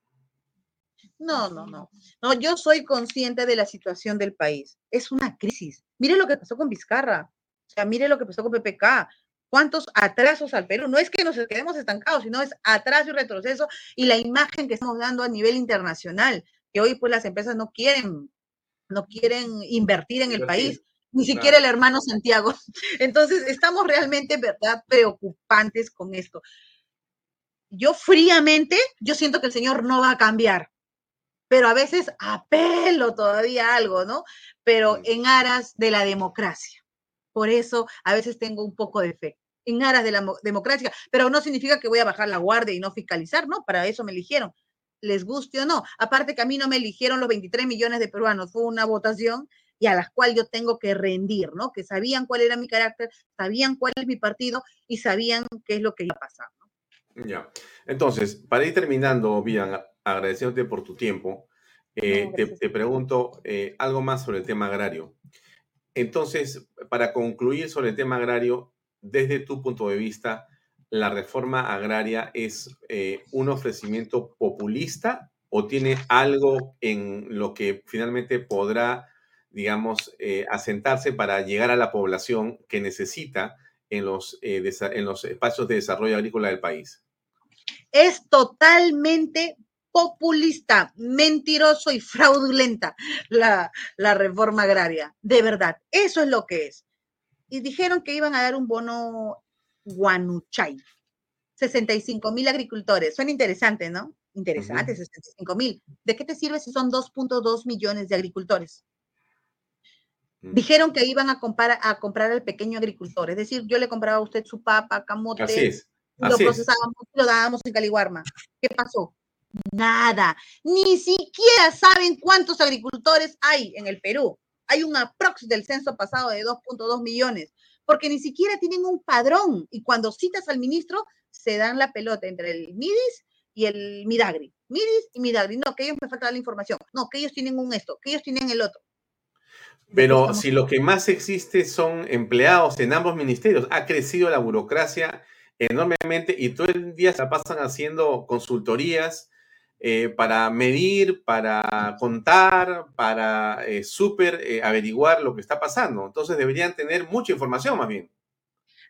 No, no, no. No, yo soy consciente de la situación del país. Es una crisis. Mire lo que pasó con Vizcarra. O sea, mire lo que pasó con PPK. ¿Cuántos atrasos al Perú? No es que nos quedemos estancados, sino es atraso y retroceso y la imagen que estamos dando a nivel internacional que hoy pues las empresas no quieren, no quieren invertir en el país, ni siquiera el hermano Santiago. Entonces, estamos realmente, ¿verdad?, preocupantes con esto. Yo fríamente, yo siento que el Señor no va a cambiar, pero a veces apelo todavía algo, ¿no? Pero en aras de la democracia. Por eso a veces tengo un poco de fe en aras de la democracia, pero no significa que voy a bajar la guardia y no fiscalizar, ¿no? Para eso me eligieron les guste o no. Aparte que a mí no me eligieron los 23 millones de peruanos, fue una votación y a la cual yo tengo que rendir, ¿no? Que sabían cuál era mi carácter, sabían cuál es mi partido y sabían qué es lo que iba a pasar, ¿no? Ya. Entonces, para ir terminando, Bian, agradeciéndote por tu tiempo, eh, te, pregunto eh, algo más sobre el tema agrario. Entonces, para concluir sobre el tema agrario, desde tu punto de vista, la reforma agraria es eh, un ofrecimiento populista o tiene algo en lo que finalmente podrá, digamos, eh, asentarse para llegar a la población que necesita en los, eh, en los espacios de desarrollo agrícola del país? Es totalmente populista, mentiroso y fraudulenta la reforma agraria. De verdad, eso es lo que es. Y dijeron que iban a dar un bono Guanuchay. 65 mil agricultores. Suena interesante, ¿no? Interesante, 65 mil. ¿De qué te sirve si son 2.2 millones de agricultores? Mm. Dijeron que iban a comprar, a comprar al pequeño agricultor, es decir, yo le compraba a usted su papa, camote, lo procesábamos y lo dábamos en Caliguarma. ¿Qué pasó? Nada. Ni siquiera saben cuántos agricultores hay en el Perú. Hay un aprox del censo pasado de 2.2 millones porque ni siquiera tienen un padrón. Y cuando citas al ministro, se dan la pelota entre el MIDIS y el Midagri. MIDIS y Midagri. No, que ellos me falta la información. No, que ellos tienen un esto, que ellos tienen el otro. Pero si lo que más existe son empleados en ambos ministerios, ha crecido la burocracia enormemente y todo el día se pasan haciendo consultorías eh, para medir, para contar, para eh, súper eh, averiguar lo que está pasando. Entonces deberían tener mucha información más bien.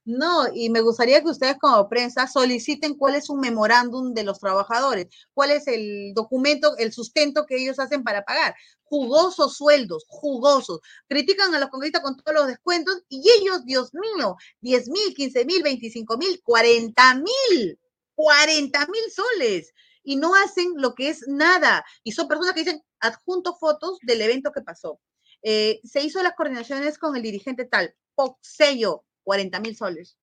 No, y me gustaría que ustedes como prensa soliciten cuál es un memorándum de los trabajadores, cuál es el documento, el sustento que ellos hacen para pagar. Jugosos sueldos, jugosos. Critican a los congresistas con todos los descuentos y ellos, Dios mío, 10 mil, 15 mil, 25 mil, 40 mil, 40 mil soles y no hacen lo que es nada. Y son personas que dicen, adjunto fotos del evento que pasó. Eh, se hizo las coordinaciones con el dirigente tal, sello, 40 mil soles.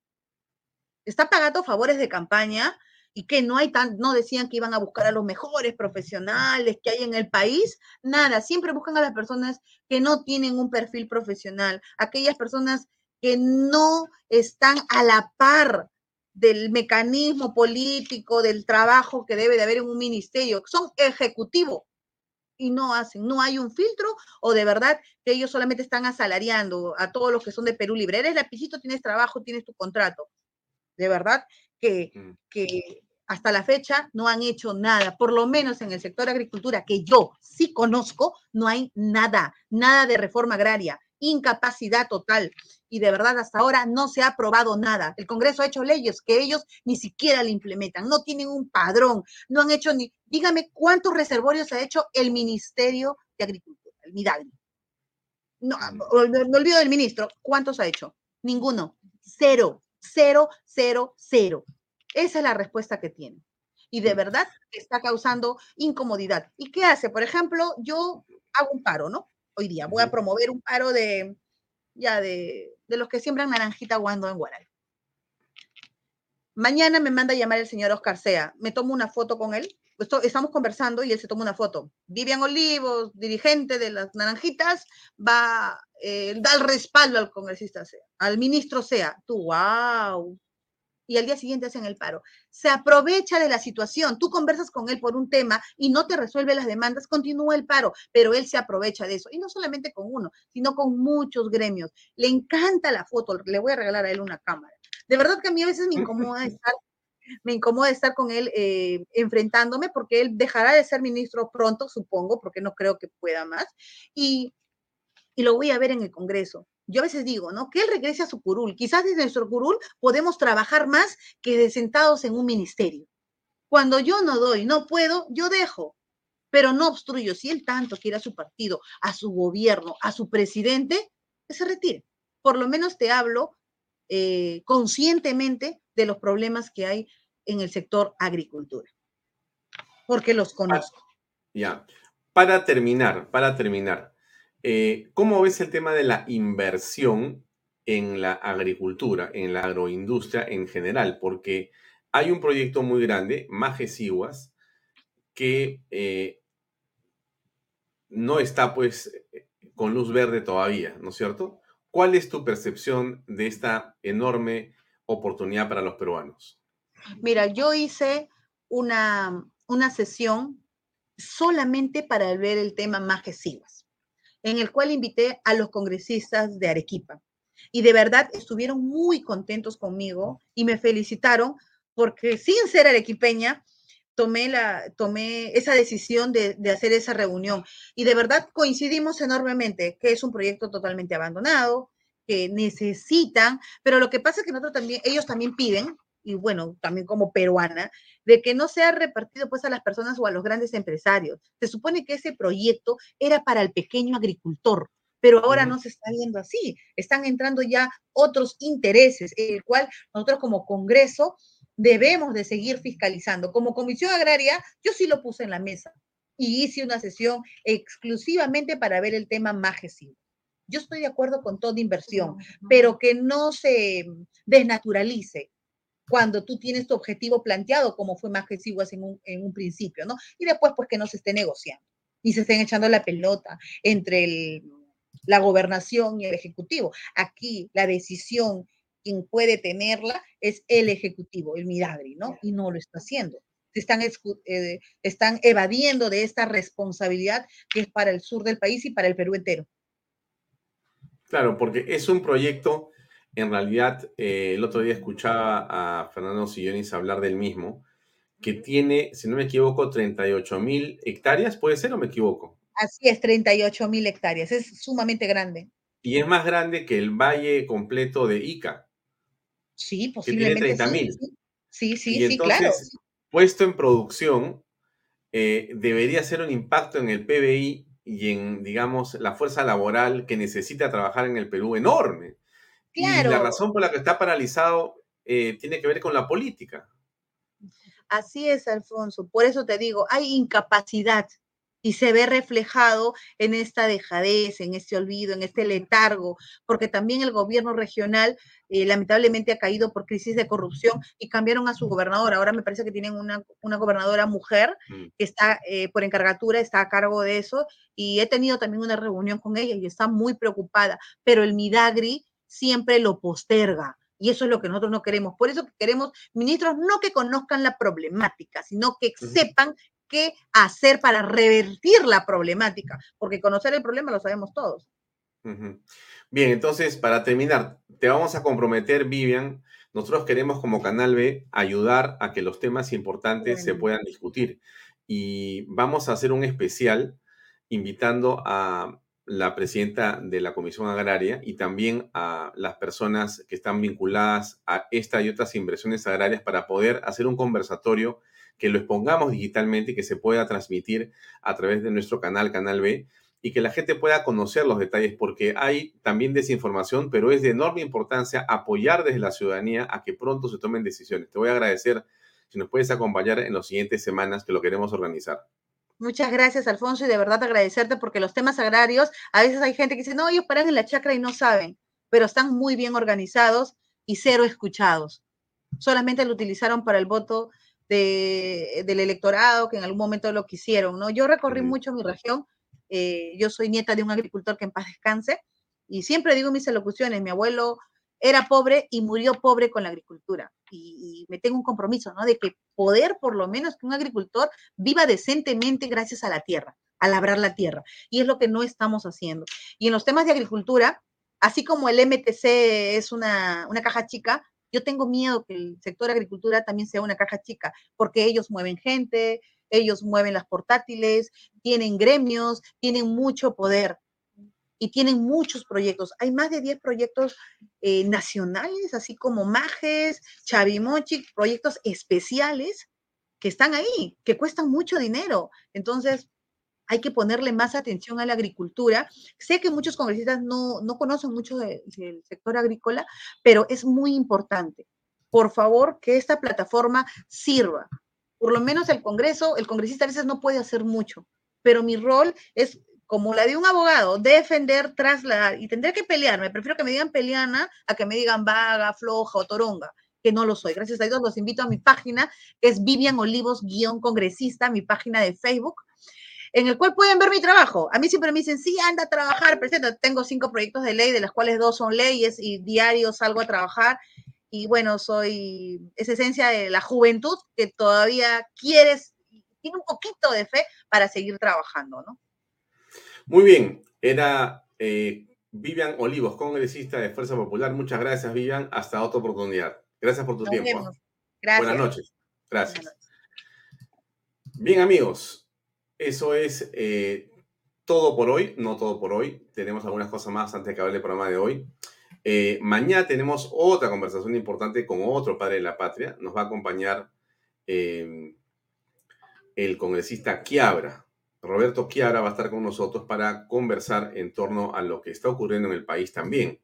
Está pagando favores de campaña y que no hay tan, no decían que iban a buscar a los mejores profesionales que hay en el país, nada, siempre buscan a las personas que no tienen un perfil profesional, aquellas personas que no están a la par del mecanismo político, del trabajo que debe de haber en un ministerio, son ejecutivos y no hacen, no hay un filtro o de verdad que ellos solamente están asalariando a todos los que son de Perú Libre. Eres lapicito, tienes trabajo, tienes tu contrato. De verdad que, mm. que hasta la fecha no han hecho nada, por lo menos en el sector agricultura que yo sí conozco, no hay nada, nada de reforma agraria, incapacidad total. Y de verdad hasta ahora no se ha aprobado nada. El Congreso ha hecho leyes que ellos ni siquiera le implementan, no tienen un padrón, no han hecho ni, dígame cuántos reservorios ha hecho el Ministerio de Agricultura, el MIDAGRI. No, me olvido del ministro, ¿cuántos ha hecho? Ninguno, cero, cero, cero, cero. Esa es la respuesta que tiene. Y de verdad está causando incomodidad. ¿Y qué hace? Por ejemplo, yo hago un paro, ¿no? Hoy día voy a promover un paro de, ya de, de los que siembran naranjita guando en Guaral. Mañana me manda a llamar el señor Oscar Sea. Me tomo una foto con él. estamos conversando y él se toma una foto. Vivian Olivos, dirigente de las Naranjitas, va, eh, da el respaldo al congresista Sea, al ministro Sea. Tú, wow, y al día siguiente hacen el paro. Se aprovecha de la situación. Tú conversas con él por un tema y no te resuelve las demandas, continúa el paro, pero él se aprovecha de eso. Y no solamente con uno, sino con muchos gremios. Le encanta la foto, le voy a regalar a él una cámara. De verdad que a mí a veces me incomoda estar me incomoda estar con él eh, enfrentándome porque él dejará de ser ministro pronto, supongo, porque no creo que pueda más. Y, y lo voy a ver en el Congreso yo a veces digo, ¿no? Que él regrese a su curul. Quizás desde nuestro curul podemos trabajar más que de sentados en un ministerio. Cuando yo no doy, no puedo, yo dejo, pero no obstruyo. Si él tanto quiere a su partido, a su gobierno, a su presidente, que se retire. Por lo menos te hablo eh, conscientemente de los problemas que hay en el sector agricultura, porque los conozco. Ya, para terminar, para terminar, eh, ¿Cómo ves el tema de la inversión en la agricultura, en la agroindustria en general? Porque hay un proyecto muy grande, Majesiguas, que eh, no está pues con luz verde todavía, ¿no es cierto? ¿Cuál es tu percepción de esta enorme oportunidad para los peruanos? Mira, yo hice una, una sesión solamente para ver el tema Majesiguas en el cual invité a los congresistas de Arequipa. Y de verdad estuvieron muy contentos conmigo y me felicitaron porque sin ser arequipeña, tomé, la, tomé esa decisión de, hacer esa reunión. Y de verdad coincidimos enormemente que es un proyecto totalmente abandonado, que necesitan, pero lo que pasa es que nosotros también, ellos también piden y bueno, también como peruana, de que no sea repartido pues a las personas o a los grandes empresarios. Se supone que ese proyecto era para el pequeño agricultor, pero ahora no se está viendo así. Están entrando ya otros intereses, el cual nosotros como Congreso debemos de seguir fiscalizando. Como Comisión Agraria, yo sí lo puse en la mesa y hice una sesión exclusivamente para ver el tema magesivo. Yo estoy de acuerdo con toda inversión, pero que no se desnaturalice, cuando tú tienes tu objetivo planteado, como fue más en un, en un principio, ¿no? Y después, pues que no se esté negociando, ni se estén echando la pelota entre el, la gobernación y el ejecutivo. Aquí la decisión, quien puede tenerla es el ejecutivo, el Midagri, ¿no? Y no lo está haciendo. Se están, eh, están evadiendo de esta responsabilidad que es para el sur del país y para el Perú entero. Claro, porque es un proyecto en realidad, eh, el otro día escuchaba a Fernando Sillonis hablar del mismo, que tiene, si no me equivoco, 38 mil hectáreas, ¿puede ser o me equivoco? Así es, 38 mil hectáreas, es sumamente grande. Y es más grande que el valle completo de Ica. Sí, posiblemente. Que tiene 30 mil. Sí, sí, sí, claro. Puesto en producción, eh, debería ser un impacto en el PBI y en, digamos, la fuerza laboral que necesita trabajar en el Perú enorme. Y la razón por la que está paralizado eh, tiene que ver con la política. Así es, Alfonso. Por eso te digo, hay incapacidad y se ve reflejado en esta dejadez, en este olvido, en este letargo, porque también el gobierno regional eh, lamentablemente ha caído por crisis de corrupción y cambiaron a su gobernadora. Ahora me parece que tienen una, gobernadora mujer mm. que está eh, por encargatura, está a cargo de eso y he tenido también una reunión con ella y está muy preocupada, pero el Midagri siempre lo posterga. Y eso es lo que nosotros no queremos. Por eso queremos ministros no que conozcan la problemática, sino que sepan qué hacer para revertir la problemática, porque conocer el problema lo sabemos todos. Bien, entonces, para terminar, te vamos a comprometer, Vivian, Nosotros queremos como Canal B ayudar a que los temas importantes se puedan discutir y vamos a hacer un especial invitando a la presidenta de la Comisión Agraria y también a las personas que están vinculadas a esta y otras inversiones agrarias para poder hacer un conversatorio que lo expongamos digitalmente y que se pueda transmitir a través de nuestro canal, Canal B, y que la gente pueda conocer los detalles, porque hay también desinformación, pero es de enorme importancia apoyar desde la ciudadanía a que pronto se tomen decisiones. Te voy a agradecer si nos puedes acompañar en las siguientes semanas que lo queremos organizar. Muchas gracias, Alfonso, y de verdad agradecerte porque los temas agrarios, a veces hay gente que dice, no, ellos paran en la chacra y no saben, pero están muy bien organizados y cero escuchados. Solamente lo utilizaron para el voto de, del electorado, que en algún momento lo quisieron, ¿no? Yo recorrí mucho mi región, eh, yo soy nieta de un agricultor que en paz descanse, y siempre digo mis elocuciones, mi abuelo era pobre y murió pobre con la agricultura. Y, me tengo un compromiso, ¿no? De que poder, por lo menos, que un agricultor viva decentemente gracias a la tierra, a labrar la tierra. Y es lo que no estamos haciendo. Y en los temas de agricultura, así como el MTC es una, una caja chica, yo tengo miedo que el sector agricultura también sea una caja chica, porque ellos mueven gente, ellos mueven las portátiles, tienen gremios, tienen mucho poder y tienen muchos proyectos. Hay más de 10 proyectos eh, nacionales, así como Majes, Chavimochi, proyectos especiales que están ahí, que cuestan mucho dinero. Entonces, hay que ponerle más atención a la agricultura. Sé que muchos congresistas no, conocen mucho del sector agrícola, pero es muy importante. Por favor, que esta plataforma sirva. Por lo menos el Congreso, el congresista a veces no puede hacer mucho, pero mi rol es como la de un abogado, defender, trasladar y tendré que pelearme. Prefiero que me digan peleana a que me digan vaga, floja o toronga, que no lo soy. Gracias a Dios los invito a mi página, que es Vivian Olivos-congresista, mi página de Facebook, en el cual pueden ver mi trabajo. A mí siempre me dicen, sí, anda a trabajar, presento. Tengo cinco proyectos de ley, de las cuales dos son leyes y diario salgo a trabajar. Y bueno, soy, es esencia de la juventud que todavía quieres, tiene un poquito de fe para seguir trabajando, ¿no? Muy bien, era eh, Vivian Olivos, congresista de Fuerza Popular. Muchas gracias, Vivian. Hasta otra oportunidad. Gracias por tu tiempo. Gracias. Buenas noches. Gracias. Bien, amigos, eso es eh, todo por hoy. No todo por hoy. Tenemos algunas cosas más antes de acabar el programa de hoy. Eh, mañana tenemos otra conversación importante con otro padre de la patria. Nos va a acompañar el congresista Quiabra. Roberto Chiara va a estar con nosotros para conversar en torno a lo que está ocurriendo en el país también.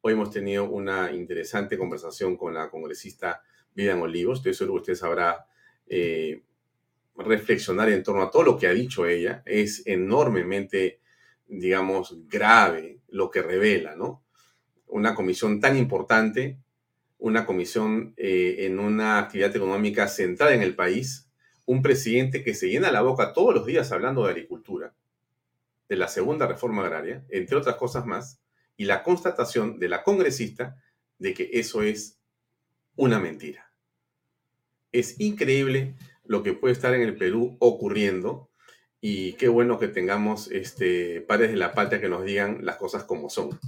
Hoy hemos tenido una interesante conversación con la congresista Vivian Olivos. Estoy seguro que usted sabrá eh, reflexionar en torno a todo lo que ha dicho ella. Es enormemente, digamos, grave lo que revela, ¿no? Una comisión tan importante, una comisión eh, en una actividad económica centrada en el país, un presidente que se llena la boca todos los días hablando de agricultura, de la segunda reforma agraria, entre otras cosas más, y la constatación de la congresista de que eso es una mentira. Es increíble lo que puede estar en el Perú ocurriendo y qué bueno que tengamos este, padres de la patria que nos digan las cosas como son.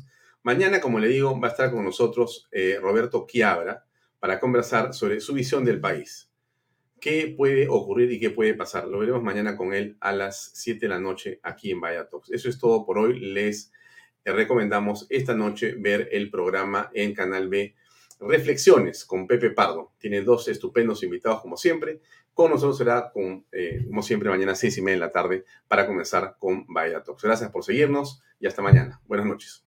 Mañana, como le digo, va a estar con nosotros eh, Roberto Quiabra para conversar sobre su visión del país qué puede ocurrir y qué puede pasar. Lo veremos mañana con él a las 7 de la noche aquí en Vaya Talks. Eso es todo por hoy. Les recomendamos esta noche ver el programa en Canal B Reflexiones con Pepe Pardo. Tiene dos estupendos invitados como siempre. Con nosotros será, con, eh, como siempre, mañana a 6 y media de la tarde para comenzar con Vaya Talks. Gracias por seguirnos y hasta mañana. Buenas noches.